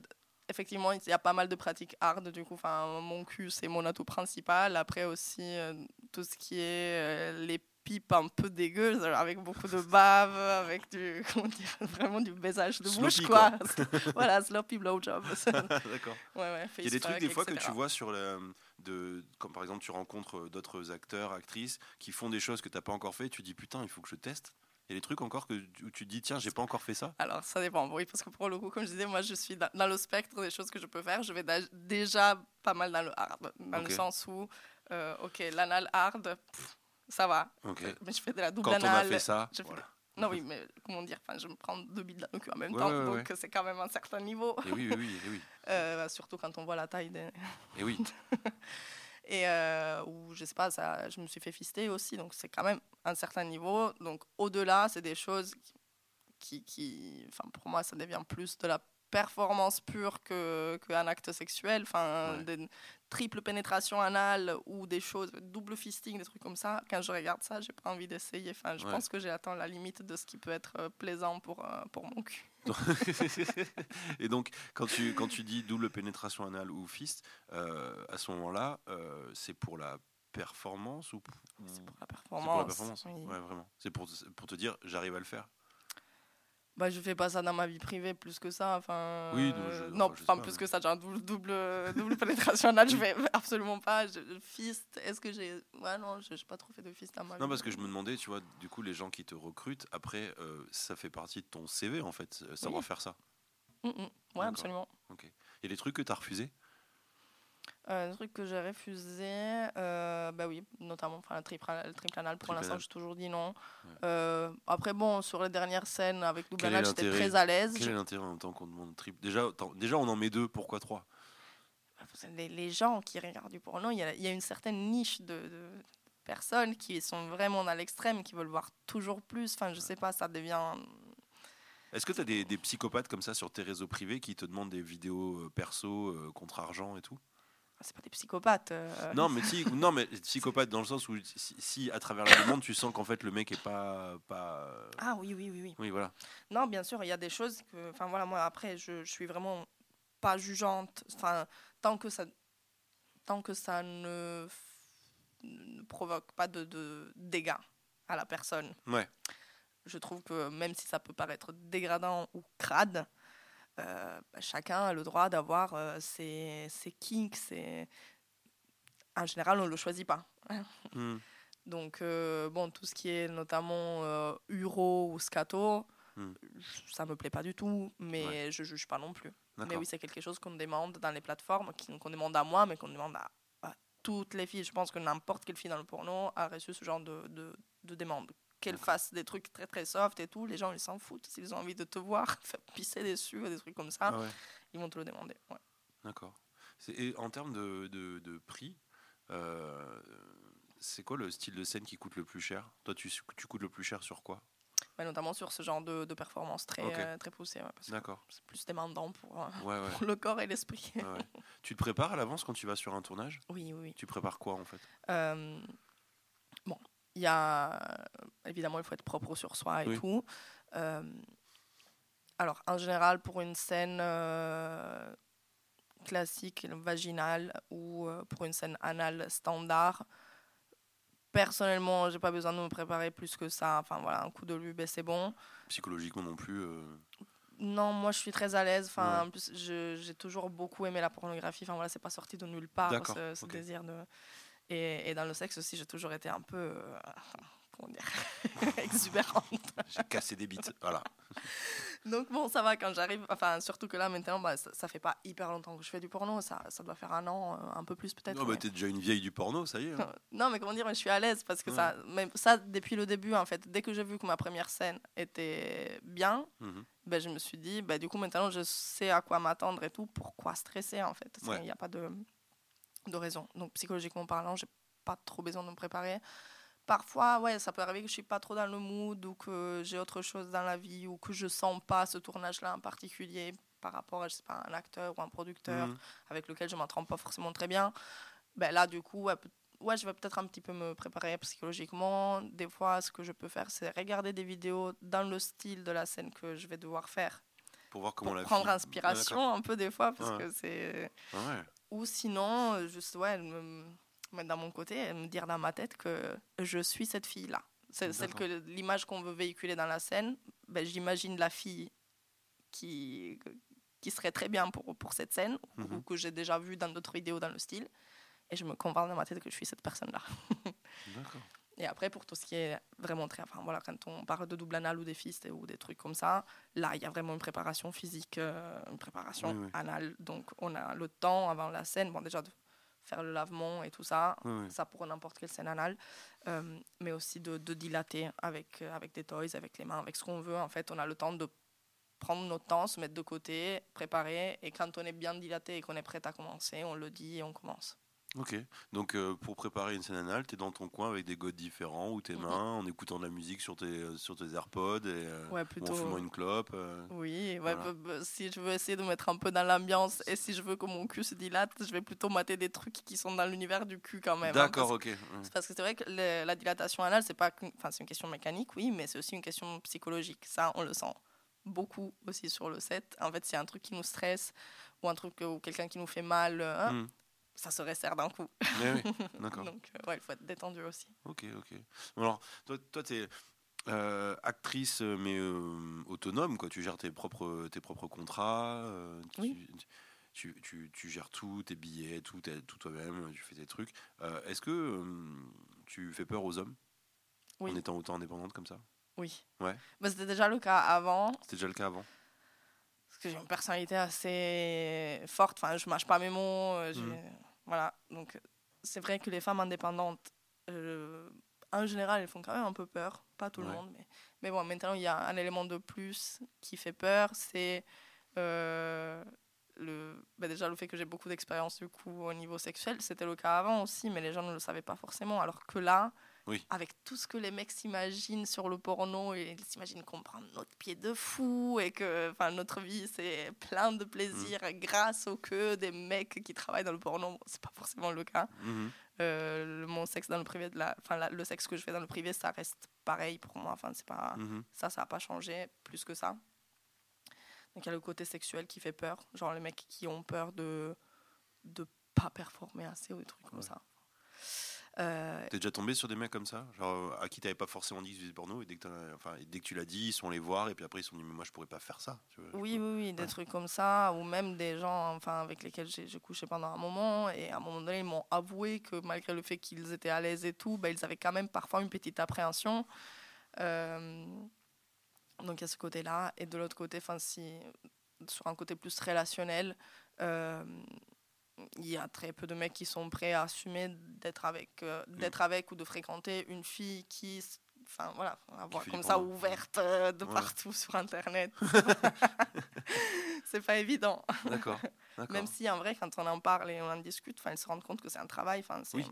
effectivement, il y a pas mal de pratiques hard. Du coup, enfin, mon cul, c'est mon atout principal. Après aussi, euh, tout ce qui est les pipes un peu dégueu, avec beaucoup de bave, avec du. Comment dire Vraiment du baisage de bouche, Sloppy, quoi. voilà, sloppy blowjob. ouais, D'accord. ouais, Il y a des trucs des fois que tu vois sur le, de comme par exemple tu rencontres euh, d'autres acteurs, actrices qui font des choses que t'as pas encore fait, et tu dis putain il faut que je teste. Il y a des trucs encore que où tu te dis tiens j'ai pas encore fait ça. Alors, ça dépend. Oui, parce que pour le coup, comme je disais, moi, je suis dans, dans le spectre des choses que je peux faire. Je vais déjà pas mal dans le hard, dans le sens où, euh, ok, l'anal hard, pff, ça va. Ok. Mais je fais de la double Quand on a fait ça. Non, oui, mais comment dire enfin, Je me prends deux billes dans le cul en même Ouais, temps, ouais, ouais, donc c'est quand même un certain niveau. Et oui, oui, oui, et oui. Euh, surtout quand on voit la taille des. Et oui. Et euh, où, je sais pas, ça, je me suis fait fister aussi, donc c'est quand même un certain niveau. Donc au-delà, c'est des choses qui, qui, enfin pour moi, ça devient plus de la performance pure que qu'un acte sexuel. Enfin, Ouais. des triple pénétration anale ou des choses, double fisting, des trucs comme ça. Quand je regarde ça, j'ai pas envie d'essayer. Enfin, je Ouais. pense que j'ai atteint la limite de ce qui peut être euh, plaisant pour, euh, pour mon cul. et donc, quand tu, quand tu dis double pénétration anale ou fist, euh, à ce moment-là, euh, c'est pour la performance ou C'est pour la c'est performance. pour la performance oui. Ouais, vraiment. C'est pour, pour te dire, j'arrive à le faire. Bah, je fais pas ça dans ma vie privée plus que ça. Enfin, Oui, euh, non, je- non, enfin, plus mais- que ça, genre double, double, double pénétration anale, je fais absolument pas. Je, fist, est-ce que j'ai. Ouais, non, je n'ai pas trop fait de fist dans ma vie. Non, parce que je me demandais, tu vois, du coup, les gens qui te recrutent, après, euh, ça fait partie de ton CV, en fait, euh, savoir Oui. faire ça. Mm, mm. Ouais, absolument. Il y a des trucs que tu as refusés? Euh, un truc que j'ai refusé, euh, bah oui, notamment enfin, le, triple, le triple anal. Pour l'instant, j'ai toujours dit non. Ouais. Euh, après, bon, sur les dernières scènes avec double anal, j'étais très à l'aise. Quel est l'intérêt en même temps qu'on demande triple déjà, déjà, on en met deux, pourquoi trois? Les, les gens qui regardent du porno, il y a, il y a une certaine niche de, de personnes qui sont vraiment dans l'extrême, qui veulent voir toujours plus. Enfin, je sais pas, ça devient. Est-ce que tu as des, des psychopathes comme ça sur tes réseaux privés qui te demandent des vidéos euh, perso euh, contre argent et tout? C'est pas des psychopathes. euh. Non, mais si, non, mais psychopathe dans le sens où si, si, à travers la demande tu sens qu'en fait le mec est pas, pas. euh, Ah oui, oui, oui, oui. Oui, voilà. Non, bien sûr, il y a des choses que. Enfin, voilà, moi, après, je, je suis vraiment pas jugeante. Enfin, tant que ça, tant que ça ne, provoque pas de, de dégâts à la personne. Ouais. Je trouve que même si ça peut paraître dégradant ou crade, euh, bah, chacun a le droit d'avoir euh, ses, ses kinks. ses- En général, on ne le choisit pas. Hmm. Donc, euh, bon, tout ce qui est notamment Uro ou Scato, Hmm. ça me plaît pas du tout, mais Ouais. je juge pas non plus. Mais oui, c'est quelque chose qu'on demande dans les plateformes, qu'on demande à moi, mais qu'on demande à, à toutes les filles. Je pense que n'importe quelle fille dans le porno a reçu ce genre de, de, de demande. Qu'elle fasse des trucs très très soft et tout, les gens ils s'en foutent. S'ils ont envie de te voir faire pisser dessus des trucs comme ça, Ah ouais. ils vont te le demander. ouais. D'accord. Et en termes de, de- de prix, euh, c'est quoi le style de scène qui coûte le plus cher? Toi, tu, tu coûtes le plus cher sur quoi? Ouais, notamment sur ce genre de, de performance très, euh, très poussée. ouais, D'accord. c'est plus demandant pour, euh, Ouais, ouais. pour le corps et l'esprit. Tu te prépares à l'avance quand tu vas sur un tournage? Oui, oui. Tu prépares quoi en fait? Il y a évidemment il faut être propre sur soi et Oui. tout. Euh, alors en général pour une scène euh, classique vaginale ou euh, pour une scène anale standard, personnellement j'ai pas besoin de me préparer plus que ça. Enfin voilà un coup de lube et c'est bon. Psychologiquement non plus Non, moi je suis très à l'aise. Enfin, Ouais. en plus, j'ai toujours beaucoup aimé la pornographie. Enfin voilà, c'est pas sorti de nulle part ce, désir de. Et, et dans le sexe aussi, j'ai toujours été un peu. euh, comment dire Exubérante. J'ai cassé des bites. Voilà. Donc bon, ça va quand j'arrive. Enfin, surtout que là maintenant, bah, ça, ça fait pas hyper longtemps que je fais du porno. Ça, ça doit faire un an, euh, un peu plus peut-être. Non, bah, mais- t'es déjà une vieille du porno, ça y est. hein. non, mais comment dire, mais je suis à l'aise parce que Ouais. ça, mais ça depuis le début en fait. Dès que j'ai vu que ma première scène était bien, Mhm. ben, je me suis dit, ben, du coup, maintenant, je sais à quoi m'attendre et tout. Pourquoi stresser, en fait Il Ouais. n'y a pas de, de raison. Donc, psychologiquement parlant, j'ai pas trop besoin de me préparer. Parfois, ouais, ça peut arriver que je suis pas trop dans le mood ou que j'ai autre chose dans la vie ou que je sens pas ce tournage-là en particulier par rapport à, je sais pas, un acteur ou un producteur Mhm. avec lequel je m'entends pas forcément très bien. Ben là, du coup, ouais, je vais peut-être un petit peu me préparer psychologiquement. Des fois, ce que je peux faire, c'est regarder des vidéos dans le style de la scène que je vais devoir faire Pour voir comment pour la prendre fille- inspiration un peu des fois parce Ouais. que c'est Ah. Ouais. Ou sinon euh, juste ouais me mettre dans mon côté et me dire dans ma tête que je suis cette fille là c'est celle que l'image qu'on veut véhiculer dans la scène ben, j'imagine la fille qui qui serait très bien pour pour cette scène ou- Mhm. ou que j'ai déjà vue dans d'autres vidéos dans le style et je me convainc dans ma tête que je suis cette personne là D'accord. Et après, pour tout ce qui est vraiment très. Enfin, voilà, quand on parle de double anal ou des fistes ou des trucs comme ça, là, il y a vraiment une préparation physique, euh, une préparation Oui, oui. anale. Donc, on a le temps avant la scène, bon, déjà de faire le lavement et tout ça, Oui, ça pour n'importe quelle scène anale, euh, mais aussi de, de dilater avec, euh, avec des toys, avec les mains, avec ce qu'on veut. En fait, on a le temps de prendre notre temps, se mettre de côté, préparer, et quand on est bien dilaté et qu'on est prêt à commencer, on le dit et on commence. Ok. Donc euh, pour préparer une scène anale, t'es dans ton coin avec des godes différents ou tes Mhm. mains, en écoutant de la musique sur tes, euh, sur tes AirPods et euh, Ouais, ou plutôt. en fumant une clope. euh. Oui, ouais, bah, bah, si je veux essayer de mettre un peu dans l'ambiance et si je veux que mon cul se dilate, je vais plutôt mater des trucs qui sont dans l'univers du cul quand même. hein, D'accord, ok. ouais. parce que c'est vrai que le- la dilatation anale, c'est pas, qu'une- enfin c'est une question mécanique, oui, mais c'est aussi une question psychologique. Ça, on le sent beaucoup aussi sur le set. En fait, c'est un truc qui nous stresse ou un truc ou quelqu'un qui nous fait mal, euh, Mm. Ça se resserre d'un coup. Mais oui, d'accord. Donc, euh, ouais, il faut être détendu aussi. Ok, ok. Alors, toi, toi tu es actrice, euh, mais euh, autonome, quoi. Tu gères tes propres, tes propres contrats. euh, tu, Oui. tu, tu- tu gères tout, tes billets, tout, tout toi-même, tu fais tes trucs. Euh, Est-ce que euh, tu fais peur aux hommes? Oui. en étant autant indépendante comme ça? Oui. Ouais. Bah, C'était déjà le cas avant. C'était déjà le cas avant? Parce que j'ai une personnalité assez forte. Enfin, je mâche pas mes mots. euh, Mhm. Voilà. Donc, c'est vrai que les femmes indépendantes, euh, en général, elles font quand même un peu peur. Pas tout le monde, mais, mais bon, maintenant, il y a un élément de plus qui fait peur. C'est euh, le, bah, déjà le fait que j'ai beaucoup d'expérience du coup au niveau sexuel. C'était le cas avant aussi, mais les gens ne le savaient pas forcément. Alors que là, Oui. avec tout ce que les mecs s'imaginent sur le porno, et ils s'imaginent qu'on prend notre pied de fou et que enfin, notre vie c'est plein de plaisir grâce au que des mecs qui travaillent dans le porno. C'est pas forcément le cas. Mhm. Euh, le- mon sexe dans le privé, de la, enfin, la- le sexe que je fais dans le privé, ça reste pareil pour moi. Enfin, c'est pas, Mhm. ça, ça n'a pas changé plus que ça. Donc il y a le côté sexuel qui fait peur, genre les mecs qui ont peur de de pas performer assez ou des trucs comme ça. Euh, T'es déjà tombé sur des mecs comme ça? Genre euh, à qui t'avais pas forcément dit que tu faisais porno et dès que, t'as- enfin, dès que tu l'as dit, ils sont allés voir et puis après ils se sont dit mais moi je pourrais pas faire ça. tu vois. oui, oui, oui, des trucs comme ça, ou même des gens enfin, avec lesquels j'ai couché pendant un moment, et à un moment donné, ils m'ont avoué que malgré le fait qu'ils étaient à l'aise et tout, ben, ils avaient quand même parfois une petite appréhension. Euh, donc il y a ce côté-là, et de l'autre côté, enfin, si, sur un côté plus relationnel, euh, il y a très peu de mecs qui sont prêts à assumer d'être avec, euh, d'être avec ou de fréquenter une fille qui, enfin voilà, avoir comme ça ouverte euh, de Ouais. partout sur Internet. c'est pas évident. D'accord. Même si en vrai, quand on en parle et on en discute, enfin, ils se rendent compte que c'est un travail. Enfin, Oui.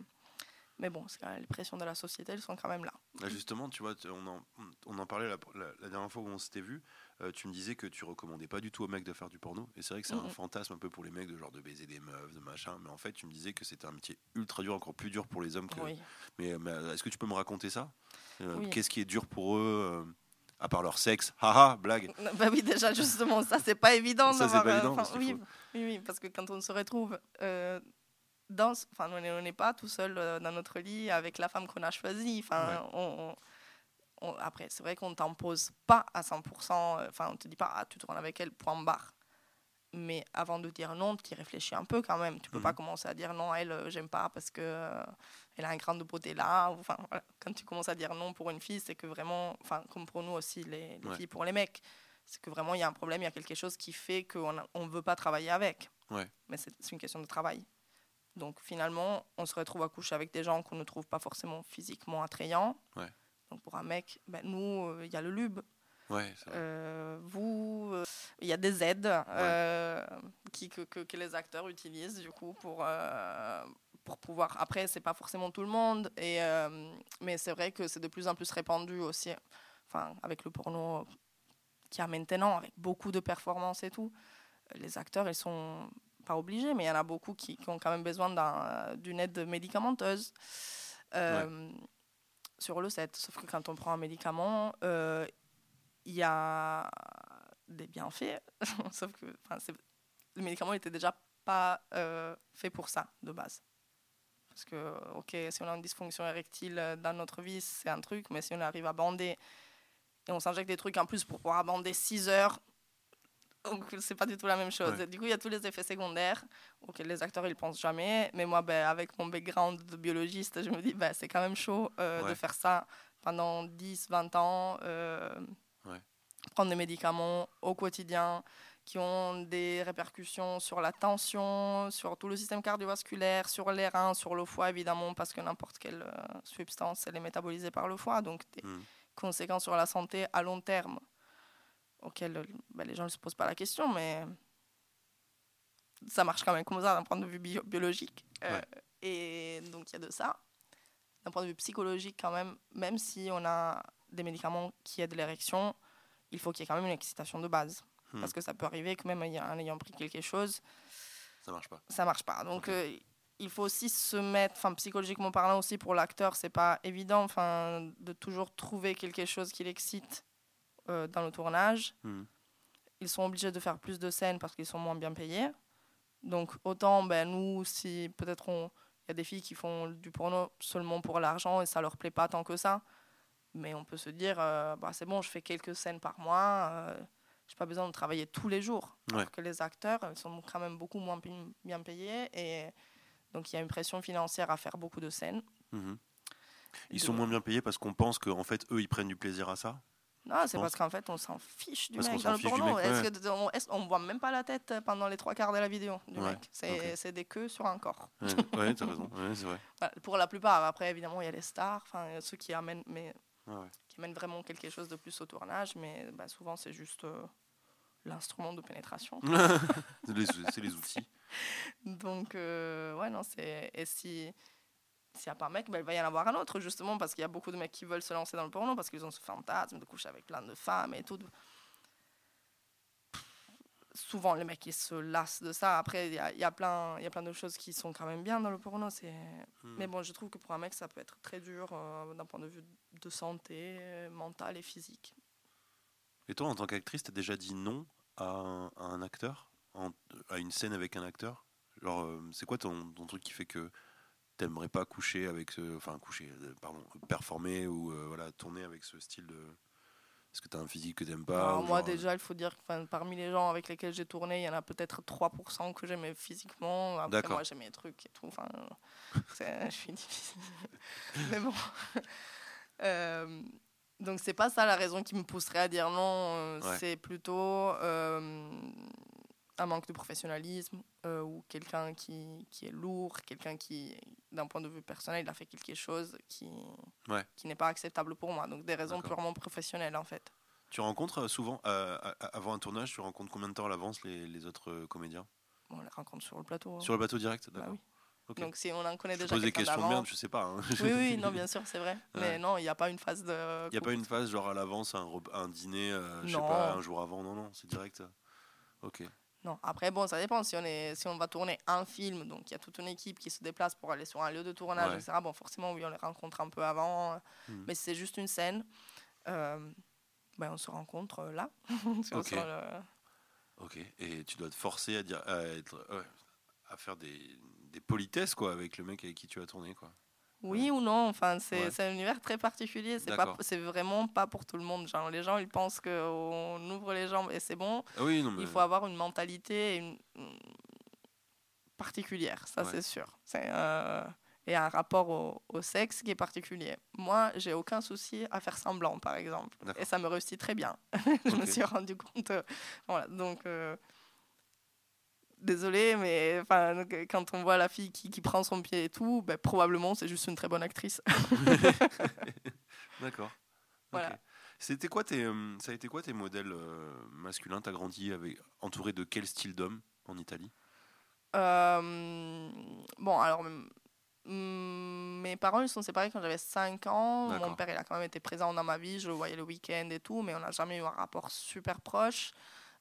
Mais bon, les pressions de la société, elles sont quand même là. Là, justement, tu vois, on en, on en parlait la, la- la dernière fois où on s'était vu. Euh, tu me disais que tu recommandais pas du tout aux mecs de faire du porno. Et c'est vrai que c'est un fantasme un peu pour les mecs de genre de baiser des meufs, de machin. Mais en fait, tu me disais que c'était un métier ultra dur, encore plus dur pour les hommes. Que... Oui. Mais, mais, euh, est-ce que tu peux me raconter ça? Euh, Oui. Qu'est-ce qui est dur pour eux euh, à part leur sexe? Haha, blague. Bah oui, déjà, justement, ça, c'est pas évident. Ça, c'est pas euh, évident, oui, oui, oui, parce que quand on se retrouve euh, dans. Enfin, on n'est on n'est pas tout seul euh, dans notre lit avec la femme qu'on a choisie. Enfin, Ouais. on, on- on- après, c'est vrai qu'on ne t'impose pas à 100%. euh, Enfin, on te dit pas, ah, tu tournes avec elle, point barre. Mais avant de dire non, tu y réfléchis un peu quand même. Tu peux pas Mhm. commencer à dire non, elle, euh, j'aime pas parce que euh, elle a un grain de beauté là. Enfin, voilà. Quand tu commences à dire non pour une fille, c'est que vraiment, enfin, comme pour nous aussi, les, les Ouais. filles pour les mecs, c'est que vraiment il y a un problème, il y a quelque chose qui fait qu'on ne veut pas travailler avec. Ouais. Mais c'est c'est une question de travail. Donc finalement, on se retrouve à coucher avec des gens qu'on ne trouve pas forcément physiquement attrayants. Ouais. Donc pour un mec, ben, nous, euh, il y a le lube. Ouais. Euh, vous, euh, il y a des aides euh, qui, que, que, que les acteurs utilisent du coup pour, euh, pour pouvoir. Après, c'est pas forcément tout le monde, et, euh, mais c'est vrai que c'est de plus en plus répandu aussi. Enfin, avec le porno qu'il y a maintenant, avec beaucoup de performances et tout, les acteurs, ils sont pas obligés, mais il y en a beaucoup qui, qui ont quand même besoin d'un- d'une aide médicamenteuse. euh, Sur le set, sauf que quand on prend un médicament, euh, il y a des bienfaits, sauf que le médicament n'était déjà pas euh, fait pour ça de base. Parce que, ok, si on a une dysfonction érectile euh, dans notre vie, c'est un truc, mais si on arrive à bander et on s'injecte des trucs en plus pour pouvoir bander 6 heures, donc c'est pas du tout la même chose. Ouais. Du coup, il y a tous les effets secondaires auxquels les acteurs ils pensent jamais. Mais moi, ben, avec mon background de biologiste, je me dis, ben, c'est quand même chaud euh, de faire ça pendant 10, 20 ans. euh, Ouais. Prendre des médicaments au quotidien qui ont des répercussions sur la tension, sur tout le système cardiovasculaire, sur les reins, sur le foie évidemment, parce que n'importe quelle euh, substance elle est métabolisée par le foie, donc des Mm. conséquences sur la santé à long terme euh, ben, les gens ne se posent pas la question, mais ça marche quand même comme ça d'un point de vue bio- biologique. Euh, Ouais. Et donc il y a de ça. D'un point de vue psychologique quand même, même si on a des médicaments qui aident l'érection, il faut qu'il y ait quand même une excitation de base. Hmm. Parce que ça peut arriver que même en ayant pris quelque chose, Ça marche pas. ça marche pas. Donc euh, il faut aussi se mettre, enfin psychologiquement parlant aussi pour l'acteur, c'est pas évident, enfin de toujours trouver quelque chose qui l'excite euh, dans le tournage. Hmm. Ils sont obligés de faire plus de scènes parce qu'ils sont moins bien payés. Donc autant ben nous si peut-être on il y a des filles qui font du porno seulement pour l'argent et ça leur plaît pas tant que ça. Mais on peut se dire, euh, bah, c'est bon, je fais quelques scènes par mois, euh, j'ai pas besoin de travailler tous les jours. Ouais. Alors que les acteurs, ils sont quand même beaucoup moins bien payés et donc il y a une pression financière à faire beaucoup de scènes. Mhm. Ils De- sont moins bien payés parce qu'on pense qu'en fait, eux, ils prennent du plaisir à ça? Non, c'est parce qu'en fait, on s'en fiche du Parce mec dans le porno. mec, Est-ce ouais. que on, est-ce- on voit même pas la tête pendant les trois quarts de la vidéo du Ouais, mec. C'est des queues sur un corps. Ouais, ouais, t'as raison. Vrai. Voilà, pour la plupart, après, évidemment, il y a les stars, enfin, ceux qui amènent, mais, ouais. qui amènent vraiment quelque chose de plus au tournage, mais bah, souvent, c'est juste euh, l'instrument de pénétration. C'est les, c'est les outils. Donc, euh, ouais, non, c'est. Et si. S'il n'y a pas un mec, bah, il va y en avoir un autre, justement, parce qu'il y a beaucoup de mecs qui veulent se lancer dans le porno, parce qu'ils ont ce fantasme de coucher avec plein de femmes et tout. Souvent, les mecs, ils se lassent de ça. Après, il y a, y, a plein- y a plein de choses qui sont quand même bien dans le porno. c'est Hmm. Mais bon, je trouve que pour un mec, ça peut être très dur euh, d'un point de vue de santé euh, mentale et physique. Et toi, en tant qu'actrice, t'as déjà dit non à un, à un acteur? En- À une scène avec un acteur? Genre, euh, c'est quoi ton, ton truc qui fait que t'aimerais pas coucher avec ce. Enfin, coucher, euh, pardon, performer ou euh, voilà, tourner avec ce style de. Est-ce que t'as un physique que t'aimes pas Alors, ou moi, genre, euh, déjà, il faut dire que parmi les gens avec lesquels j'ai tourné, il y en a peut-être 3% que j'aimais physiquement. Après, moi, j'aimais les trucs et tout. Enfin, je suis difficile. Mais bon. Euh, donc, c'est pas ça la raison qui me pousserait à dire non. Ouais. C'est plutôt euh, un manque de professionnalisme euh, ou quelqu'un qui, qui est lourd, quelqu'un qui, d'un point de vue personnel, il a fait quelque chose qui, Ouais. qui n'est pas acceptable pour moi. Donc, des raisons purement professionnelles, en fait. Tu rencontres euh, souvent, euh, avant un tournage, tu rencontres combien de temps à l'avance les, les autres comédiens? On les rencontre sur le plateau. hein. Sur le bateau direct Bah D'accord. oui. Donc si on en connaît je déjà pose des questions de merde, je sais pas. hein. Oui, oui, non, bien sûr, c'est vrai. Ouais. Mais non, il n'y a pas une phase de. Il n'y a pas une phase genre à l'avance, un, un dîner, euh, je sais pas, un jour avant, non, non, c'est direct. Ok. Non, après, bon, ça dépend. Si on, est, si on va tourner un film, donc il y a toute une équipe qui se déplace pour aller sur un lieu de tournage, Ouais. etc. Bon, forcément, oui, on les rencontre un peu avant. Hmm. Mais si c'est juste une scène. euh, ben, on se rencontre euh, là. sur- Ok. sur le- Ok. Et tu dois te forcer à dire, à, être, à faire des, des politesses quoi avec le mec avec qui tu as tourné quoi. Oui ou non, enfin, c'est Ouais. un univers très particulier. C'est vraiment pas pour tout le monde. Genre, les gens, ils pensent qu'on ouvre les jambes et c'est bon. Ah oui, non mais. Il faut avoir une mentalité une- une- particulière, ça Ouais. c'est sûr. Euh, et un rapport au, au sexe qui est particulier. Moi, j'ai aucun souci à faire semblant, par exemple. Et ça me réussit très bien. Je me suis rendu compte. euh, voilà, donc. euh, Désolée, mais enfin, euh, quand on voit la fille qui, qui prend son pied et tout, ben, probablement c'est juste une très bonne actrice. D'accord. Voilà. C'était quoi tes, euh, ça a été quoi tes modèles euh, masculins? T'as grandi avec entouré de quel style d'homme en Italie? Euh, bon, alors, mes parents ils sont séparés quand j'avais 5 ans. Mon père, il a quand même été présent dans ma vie. Je le voyais le week-end et tout, mais on n'a jamais eu un rapport super proche.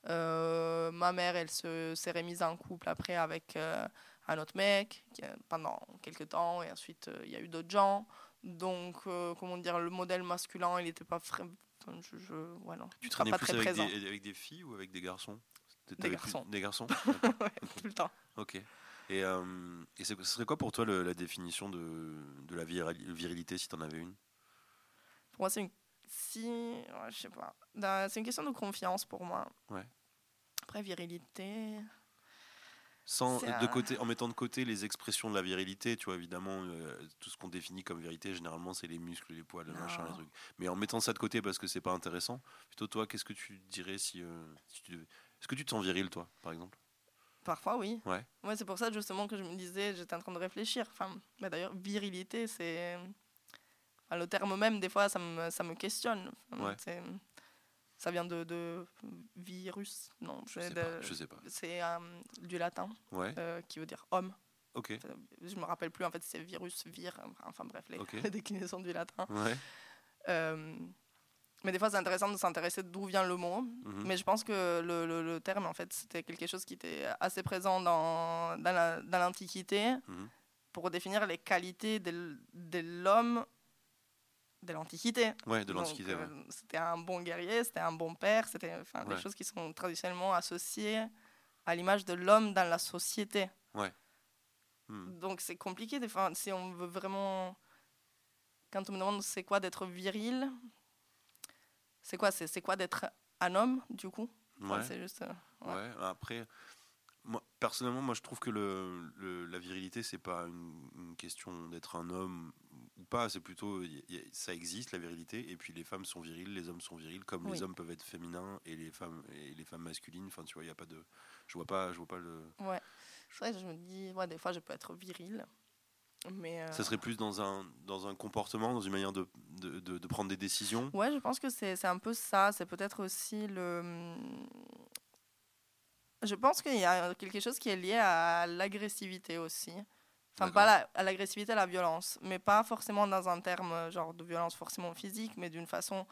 Euh, ma mère, elle se, s'est remise en couple après avec euh, un autre mec pendant quelques temps, et ensuite euh, il y a eu d'autres gens. Donc, comment dire, le modèle masculin, il n'était pas vraiment. Je, je, ouais, non, Tu traînais pas plus très avec présent des, avec des filles ou avec des garçons? Des garçons. Des garçons? Ouais, tout le temps. Ok. Et, euh, et ce serait quoi pour toi le- la définition de, de la viril- virilité si t'en avais une? Pour moi, c'est une. Si. ouais, je sais pas. Da- C'est une question de confiance pour moi. Ouais. Après, virilité. Sans, C'est de un- côté, en mettant de côté les expressions de la virilité, tu vois, évidemment, euh, tout ce qu'on définit comme vérité, généralement, c'est les muscles, les poils, le machin, les trucs. Mais en mettant ça de côté parce que c'est pas intéressant, plutôt toi, qu'est-ce que tu dirais si, euh, si tu Est-ce que tu te sens viril, toi, par exemple? Parfois, oui. Ouais. Ouais, c'est pour ça, justement, que je me disais, j'étais en train de réfléchir. Enfin, bah, d'ailleurs, virilité, c'est. Enfin, le terme même, des fois, ça me, ça me questionne. Enfin, Ouais. c'est- Ça vient de, de virus. Non, Je sais de- pas. Je sais pas. c'est euh, du latin Ouais, euh, qui veut dire homme. ok. Euh, Je me rappelle plus, en fait, c'est virus, vir. Enfin, bref, les, Ok. les déclinaisons du latin. Ouais. Euh, mais des fois, c'est intéressant de s'intéresser d'où vient le mot. mhm. Mais je pense que le, le- le terme, en fait, c'était quelque chose qui était assez présent dans, dans la- dans l'Antiquité Mhm. pour définir les qualités de l'homme de l'Antiquité. Ouais, de l'Antiquité. ouais. euh, C'était un bon guerrier, c'était un bon père, c'était enfin, des Ouais. choses qui sont traditionnellement associées à l'image de l'homme dans la société. Hmm. Donc c'est compliqué. si on veut vraiment. Quand on me demande c'est quoi d'être viril, c'est quoi C'est quoi d'être un homme, du coup? Enfin, Ouais. C'est juste. euh, Ouais. ouais. Après, moi, personnellement, moi, je trouve que le, le- la virilité, c'est pas une, une question d'être un homme ou pas. C'est plutôt, y- y- ça existe la virilité, et puis les femmes sont viriles, les hommes sont virils, comme Oui. les hommes peuvent être féminins et les femmes et les femmes masculines. Enfin, tu vois, il y a pas de, je vois pas, je vois pas le. ouais. C'est vrai que je me dis, ouais, des fois je peux être viril. Mais. euh, Ça serait plus dans un dans un comportement, dans une manière de de, de- de prendre des décisions? Ouais, je pense que c'est c'est un peu ça. C'est peut-être aussi le. Je pense qu'il y a quelque chose qui est lié à l'agressivité aussi. Enfin, pas la- à l'agressivité, à la violence, mais pas forcément dans un terme euh, genre de violence forcément physique, mais d'une façon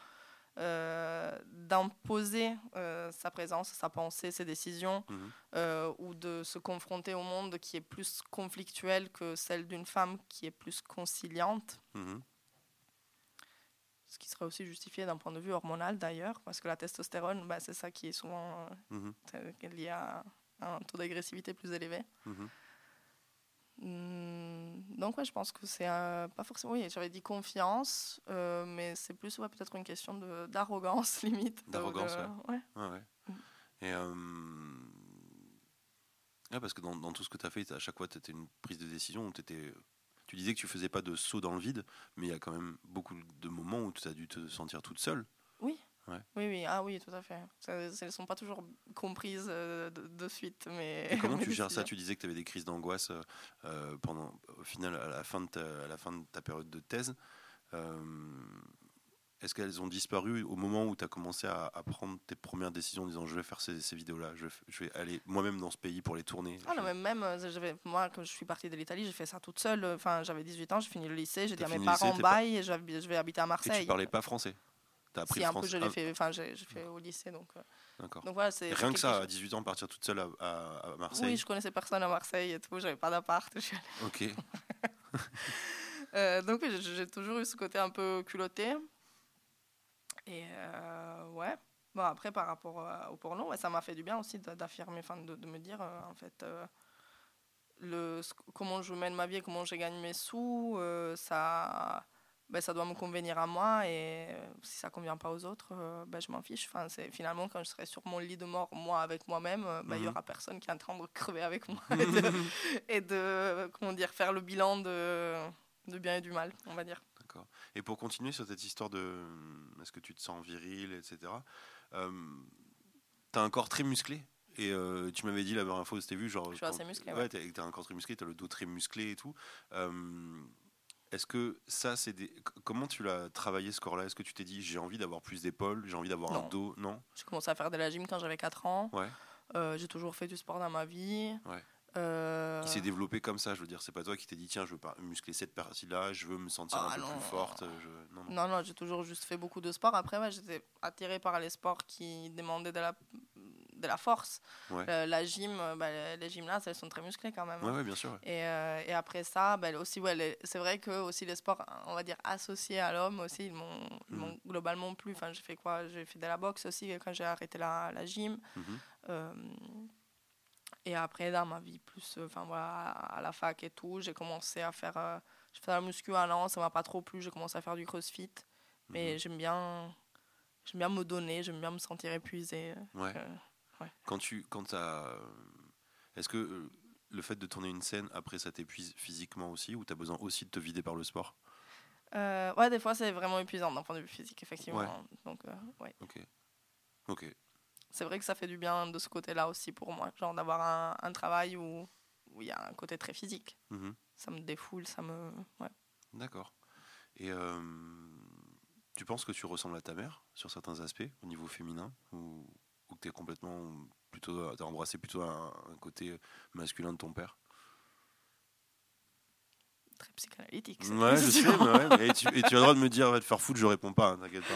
euh, d'imposer euh, sa présence, sa pensée, ses décisions, euh, ou de se confronter au monde qui est plus conflictuel que celle d'une femme qui est plus conciliante. Mhm. ce qui serait aussi justifié d'un point de vue hormonal d'ailleurs, parce que la testostérone, bah, c'est ça qui est souvent euh, lié à un taux d'agressivité plus élevé. Hmm, donc ouais, je pense que c'est euh, pas forcément. Oui, j'avais dit confiance, euh, mais c'est plus ouais, peut-être une question de- d'arrogance limite. D'arrogance, de- ouais. Ouais, ouais. Mm. Et euh, parce que dans, dans tout ce que tu as fait, à chaque fois, tu étais une prise de décision où t'étais- tu disais que tu faisais pas de saut dans le vide, mais il y a quand même beaucoup de moments où tu as dû te sentir toute seule. Oui. Ouais. Oui, oui, ah oui, tout à fait. Elles ne sont pas toujours comprises euh, de, de suite. Mais Et comment tu gères ça? Tu disais que tu avais des crises d'angoisse euh, euh, pendant, au final, à la, fin de ta, à la fin de ta période de thèse. Euh, Est-ce qu'elles ont disparu au moment où tu as commencé à, à prendre tes premières décisions en disant je vais faire ces, ces vidéos-là, je, vais f- je vais aller moi-même dans ce pays pour les tourner? Ah non, mais même, euh, moi, quand je suis partie de l'Italie, j'ai fait ça toute seule. Enfin, j'avais 18 ans, j'ai fini le lycée, j'ai dit à mes lycée, parents pas- bye, et je vais- habiter à Et Marseille. tu parlais pas français? T'as appris si, un peu, je l'ai Ah, fait, enfin, j'ai fait au lycée. Donc, euh, D'accord. donc voilà, c'est. Rien que ça, à chose- 18 ans, partir toute seule à, à- à Marseille. Oui, je connaissais personne à Marseille et tout, j'avais pas d'appart. je suis allée- Ok. Euh, donc j'ai toujours eu ce côté un peu culotté. Et euh, ouais. Bon, après, par rapport euh, au porno, ouais, ça m'a fait du bien aussi d'affirmer, enfin, de, de me dire, euh, en fait, le, comment je mène ma vie et comment je gagne mes sous, ça, ben, ça doit me convenir à moi. Et euh, si ça convient pas aux autres, euh, ben, je m'en fiche. Enfin, c'est, finalement, quand je serai sur mon lit de mort, moi, avec moi-même, euh, ben, il y Mhm. aura personne qui est en train de crever avec moi. et, de, et de, comment dire, faire le bilan de, de bien et du mal, on va dire. D'accord. Et pour continuer sur cette histoire de est-ce que tu te sens viril, etc. Euh, t'as un corps très musclé. Et euh, tu m'avais dit la dernière fois où c'était vu, genre. Je suis assez musclé, Ouais, ouais. t'as, t'as un corps très musclé, t'as le dos très musclé et tout. Euh, est-ce que ça, c'est des. Comment tu l'as travaillé ce corps-là? Est-ce que tu t'es dit j'ai envie d'avoir plus d'épaules, j'ai envie d'avoir un dos? Non? J'ai commencé à faire de la gym quand j'avais 4 ans. Ouais. Euh, j'ai toujours fait du sport dans ma vie. Ouais. Euh, Il s'est développé comme ça, je veux dire. C'est pas toi qui t'es dit tiens, je veux pas muscler cette partie-là, je veux me sentir Ah, un peu non. plus forte. je- Non, non. Non, non, j'ai toujours juste fait beaucoup de sport. Après, ouais, j'étais attirée par les sports qui demandaient de la, de la force. Ouais. Euh, la gym, euh, bah, les, gymnastes, elles sont très musclées quand même. Ouais, ouais, bien sûr. Et, euh, et après ça, bah, aussi, ouais, c'est vrai que aussi les sports, on va dire, associés à l'homme aussi, ils m'ont m'ont globalement plu. Enfin, j'ai fait quoi? J'ai fait de la boxe aussi quand j'ai arrêté la, la gym. Mhm. Euh, et après, dans ma vie, plus, enfin voilà, à la fac et tout, j'ai commencé à faire. euh, je fais la muscu à Lens, ça m'a pas trop plu, j'ai commencé à faire du crossfit. Mais Mhm. j'aime bien, j'aime bien me donner, j'aime bien me sentir épuisée. Ouais. euh, Quand tu, quand euh, est-ce que euh, le fait de tourner une scène après ça t'épuise physiquement aussi, ou t'as besoin aussi de te vider par le sport? Euh, ouais, des fois, c'est vraiment épuisant d'un point de vue physique, effectivement. Ouais. Donc, euh, ouais. Ok, ok, C'est vrai que ça fait du bien de ce côté-là aussi pour moi, genre d'avoir un, un travail où où il y a un côté très physique. Mhm. Ça me défoule, ça me. Ouais. d'accord. Et euh, tu penses que tu ressembles à ta mère sur certains aspects au niveau féminin, ou, ou que t'es complètement plutôt, t'as embrassé plutôt un, un côté masculin de ton père Très psychanalytique. cette Ouais, je sais, question. mais ouais, et, tu, et tu as le droit de me dire va te faire foutre, je réponds pas, hein, t'inquiète pas.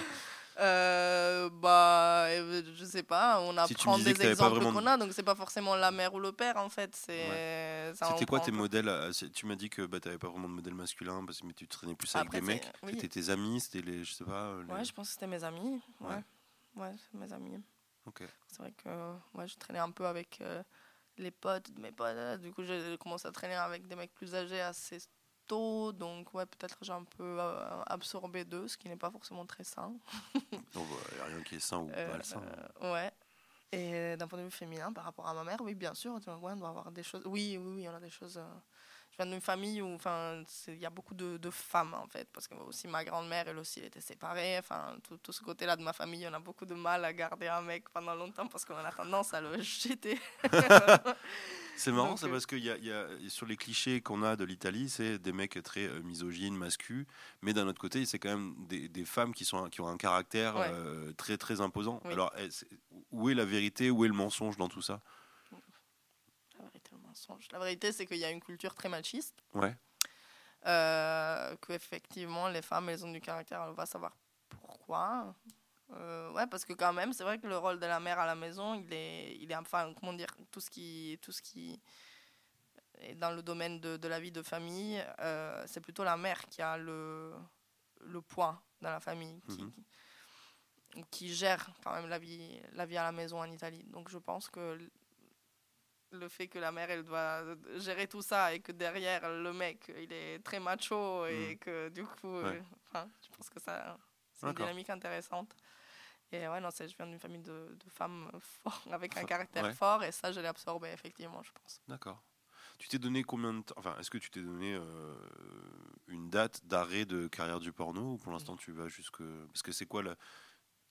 Euh, bah, euh, je sais pas, on Si tu apprend que des t'avais exemples vraiment qu'on a, donc c'est pas forcément la mère ou le père en fait. C'était quoi tes modèles euh, Tu m'as dit que bah, tu n'avais pas vraiment de modèle masculin, parce, que- tu traînais plus avec Après, des c'est- mecs. oui. C'était tes amis, c'était les. Je sais pas. les- Ouais, je pense que c'était mes amis. Ouais. Ouais, mes amis. C'est vrai que ouais, je traînais un peu avec euh, les potes de mes potes. euh, Du coup, j'ai commencé à traîner avec des mecs plus âgés assez tôt. Donc, ouais, peut-être j'ai un peu euh, absorbé d'eux, ce qui n'est pas forcément très sain. Donc, il n'y a rien qui est sain ou Euh, malsain. euh, ouais. Et d'un point de vue féminin, par rapport à ma mère, oui, bien sûr, ouais, on doit avoir des choses. Oui, oui, oui, on a des choses. euh, Je viens d'une famille où, enfin, il y a beaucoup de, de femmes en fait, parce que aussi ma grand-mère, elle aussi, elle était séparée. Enfin, tout, tout ce côté-là de ma famille, on a beaucoup de mal à garder un mec pendant longtemps parce qu'on a tendance à le jeter. C'est marrant, c'est euh, parce qu'il y a, il y a- sur les clichés qu'on a de l'Italie, c'est des mecs très euh, misogynes, masculins, mais d'un autre côté, c'est quand même des, des femmes qui, sont, qui ont un caractère Ouais. euh, très très imposant. Oui. Alors, où est la vérité, où est le mensonge dans tout ça? Mensonge. La vérité, c'est qu'il y a une culture très machiste. Ouais. euh, que effectivement les femmes elles ont du caractère on va savoir pourquoi Euh, ouais parce que quand même c'est vrai que le rôle de la mère à la maison il est il est enfin comment dire tout ce qui tout ce qui est dans le domaine de, de la vie de famille euh, c'est plutôt la mère qui a le le poids dans la famille qui, Mhm. qui, qui gère quand même la vie la vie à la maison en Italie donc je pense que le fait que la mère, elle doit gérer tout ça et que derrière, le mec, il est très macho et que du coup, Ouais. euh, enfin, je pense que ça, c'est une dynamique intéressante. Et ouais, non, je viens d'une famille de, de femmes fortes, avec un caractère ouais. fort et ça, je l'ai absorbé, effectivement, je pense. D'accord. Tu t'es donné combien de temps Enfin, est-ce que tu t'es donné euh, une date d'arrêt de carrière du porno ou pour l'instant tu vas jusque. Parce que c'est quoi la.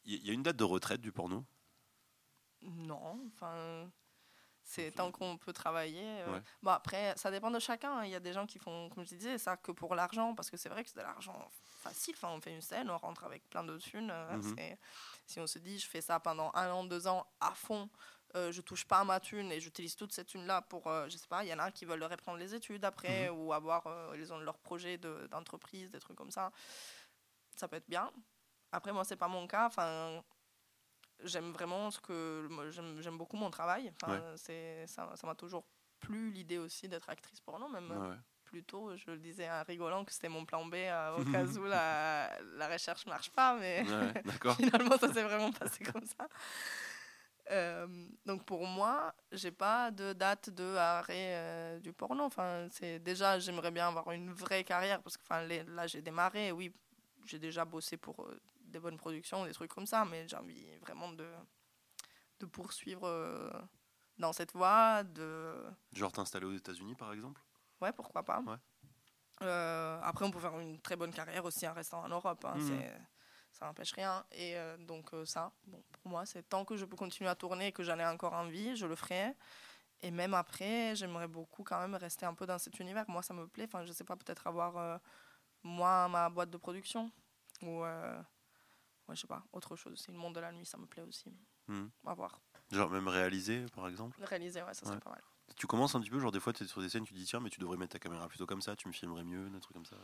Y- il y a une date de retraite du porno? Non, enfin, c'est tant qu'on peut travailler. euh, ouais. Bon, après, ça dépend de chacun. hein. Il y a des gens qui font, comme je disais, ça que pour l'argent, parce que c'est vrai que c'est de l'argent facile. Enfin, on fait une scène, on rentre avec plein de thunes. euh, c'est- Si on se dit, je fais ça pendant un an, deux ans, à fond, euh, je touche pas à ma thune et j'utilise toute cette thune-là pour, euh, je sais pas, il y en a qui veulent reprendre les études après Mhm. ou avoir, euh, ils ont leur projet de- d'entreprise, des trucs comme ça. Ça peut être bien. Après, moi, c'est pas mon cas. Enfin, j'aime vraiment ce que j'aime beaucoup mon travail. Enfin, c'est ça ça m'a toujours plu l'idée aussi d'être actrice porno même euh, Ouais, ouais. plus tôt je le disais en rigolant que c'était mon plan B euh, au cas où la, la recherche marche pas mais Ouais, finalement ça s'est vraiment passé comme ça. Euh, donc pour moi j'ai pas de date de arrêt euh, du porno enfin c'est déjà j'aimerais bien avoir une vraie carrière parce que enfin là j'ai démarré oui j'ai déjà bossé pour euh, des bonnes productions des trucs comme ça mais j'ai envie vraiment de de poursuivre euh, dans cette voie de Genre t'installer aux États-Unis par exemple? Ouais, pourquoi pas. Ouais. Euh, après, on peut faire une très bonne carrière aussi en restant en Europe. hein, c'est- Ça n'empêche rien. Et euh, donc, euh, ça, bon, pour moi, c'est tant que je peux continuer à tourner et que j'en ai encore envie, je le ferai. Et même après, j'aimerais beaucoup quand même rester un peu dans cet univers. Moi, ça me plaît. Enfin, je sais pas, peut-être avoir, moi, ma boîte de production. Ou, ouais, je sais pas, autre chose aussi. Le monde de la nuit, ça me plaît aussi. On va voir. Genre même réalisé par exemple? Le réaliser, ouais, ça serait Ouais. pas mal. Tu commences un petit peu, genre des fois tu es sur des scènes, tu te dis tiens, mais tu devrais mettre ta caméra plutôt comme ça, tu me filmerais mieux, des trucs comme ça.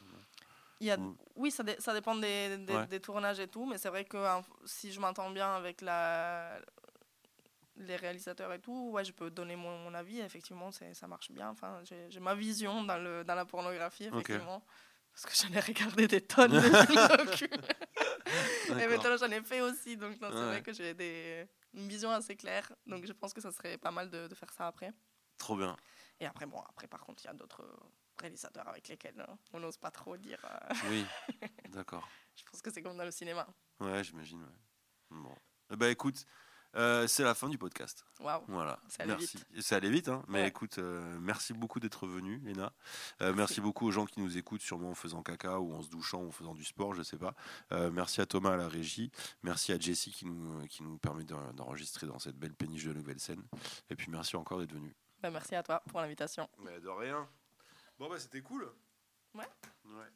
Il y a. Oui, ça, dé- ça dépend des, des, Ouais. des tournages et tout, mais c'est vrai que hein, si je m'entends bien avec la, les réalisateurs et tout, ouais, je peux donner mon, mon avis. Effectivement, c'est- ça marche bien. Enfin, j'ai ma vision dans, le, dans la pornographie, effectivement. Parce que j'en ai regardé des tonnes de films. Et maintenant, j'en ai fait aussi. Donc, c'est Ouais. vrai que j'ai des, une vision assez claire. Donc, je pense que ça serait pas mal de, de faire ça après. Trop bien. Et après, bon, après, par contre, il y a d'autres réalisateurs avec lesquels euh, on n'ose pas trop dire. euh, Oui, d'accord. je pense que c'est comme dans le cinéma. Ouais, j'imagine. Ouais. Bon. Eh ben écoute, euh, c'est la fin du podcast. Waouh. Voilà. Ça allait merci. Et ça allait vite, hein. Mais Ouais. écoute, euh, merci beaucoup d'être venu, Léna. Euh, merci beaucoup aux gens qui nous écoutent, sûrement en faisant caca ou en se douchant ou en faisant du sport, je sais pas. Merci à Thomas à la régie. Merci à Jessie qui nous, qui nous permet d'en- d'enregistrer dans cette belle péniche de nouvelle scène. Et puis merci encore d'être venu. Ben, merci à toi pour l'invitation. Mais de rien. Bon bah c'était cool. Ouais. Ouais.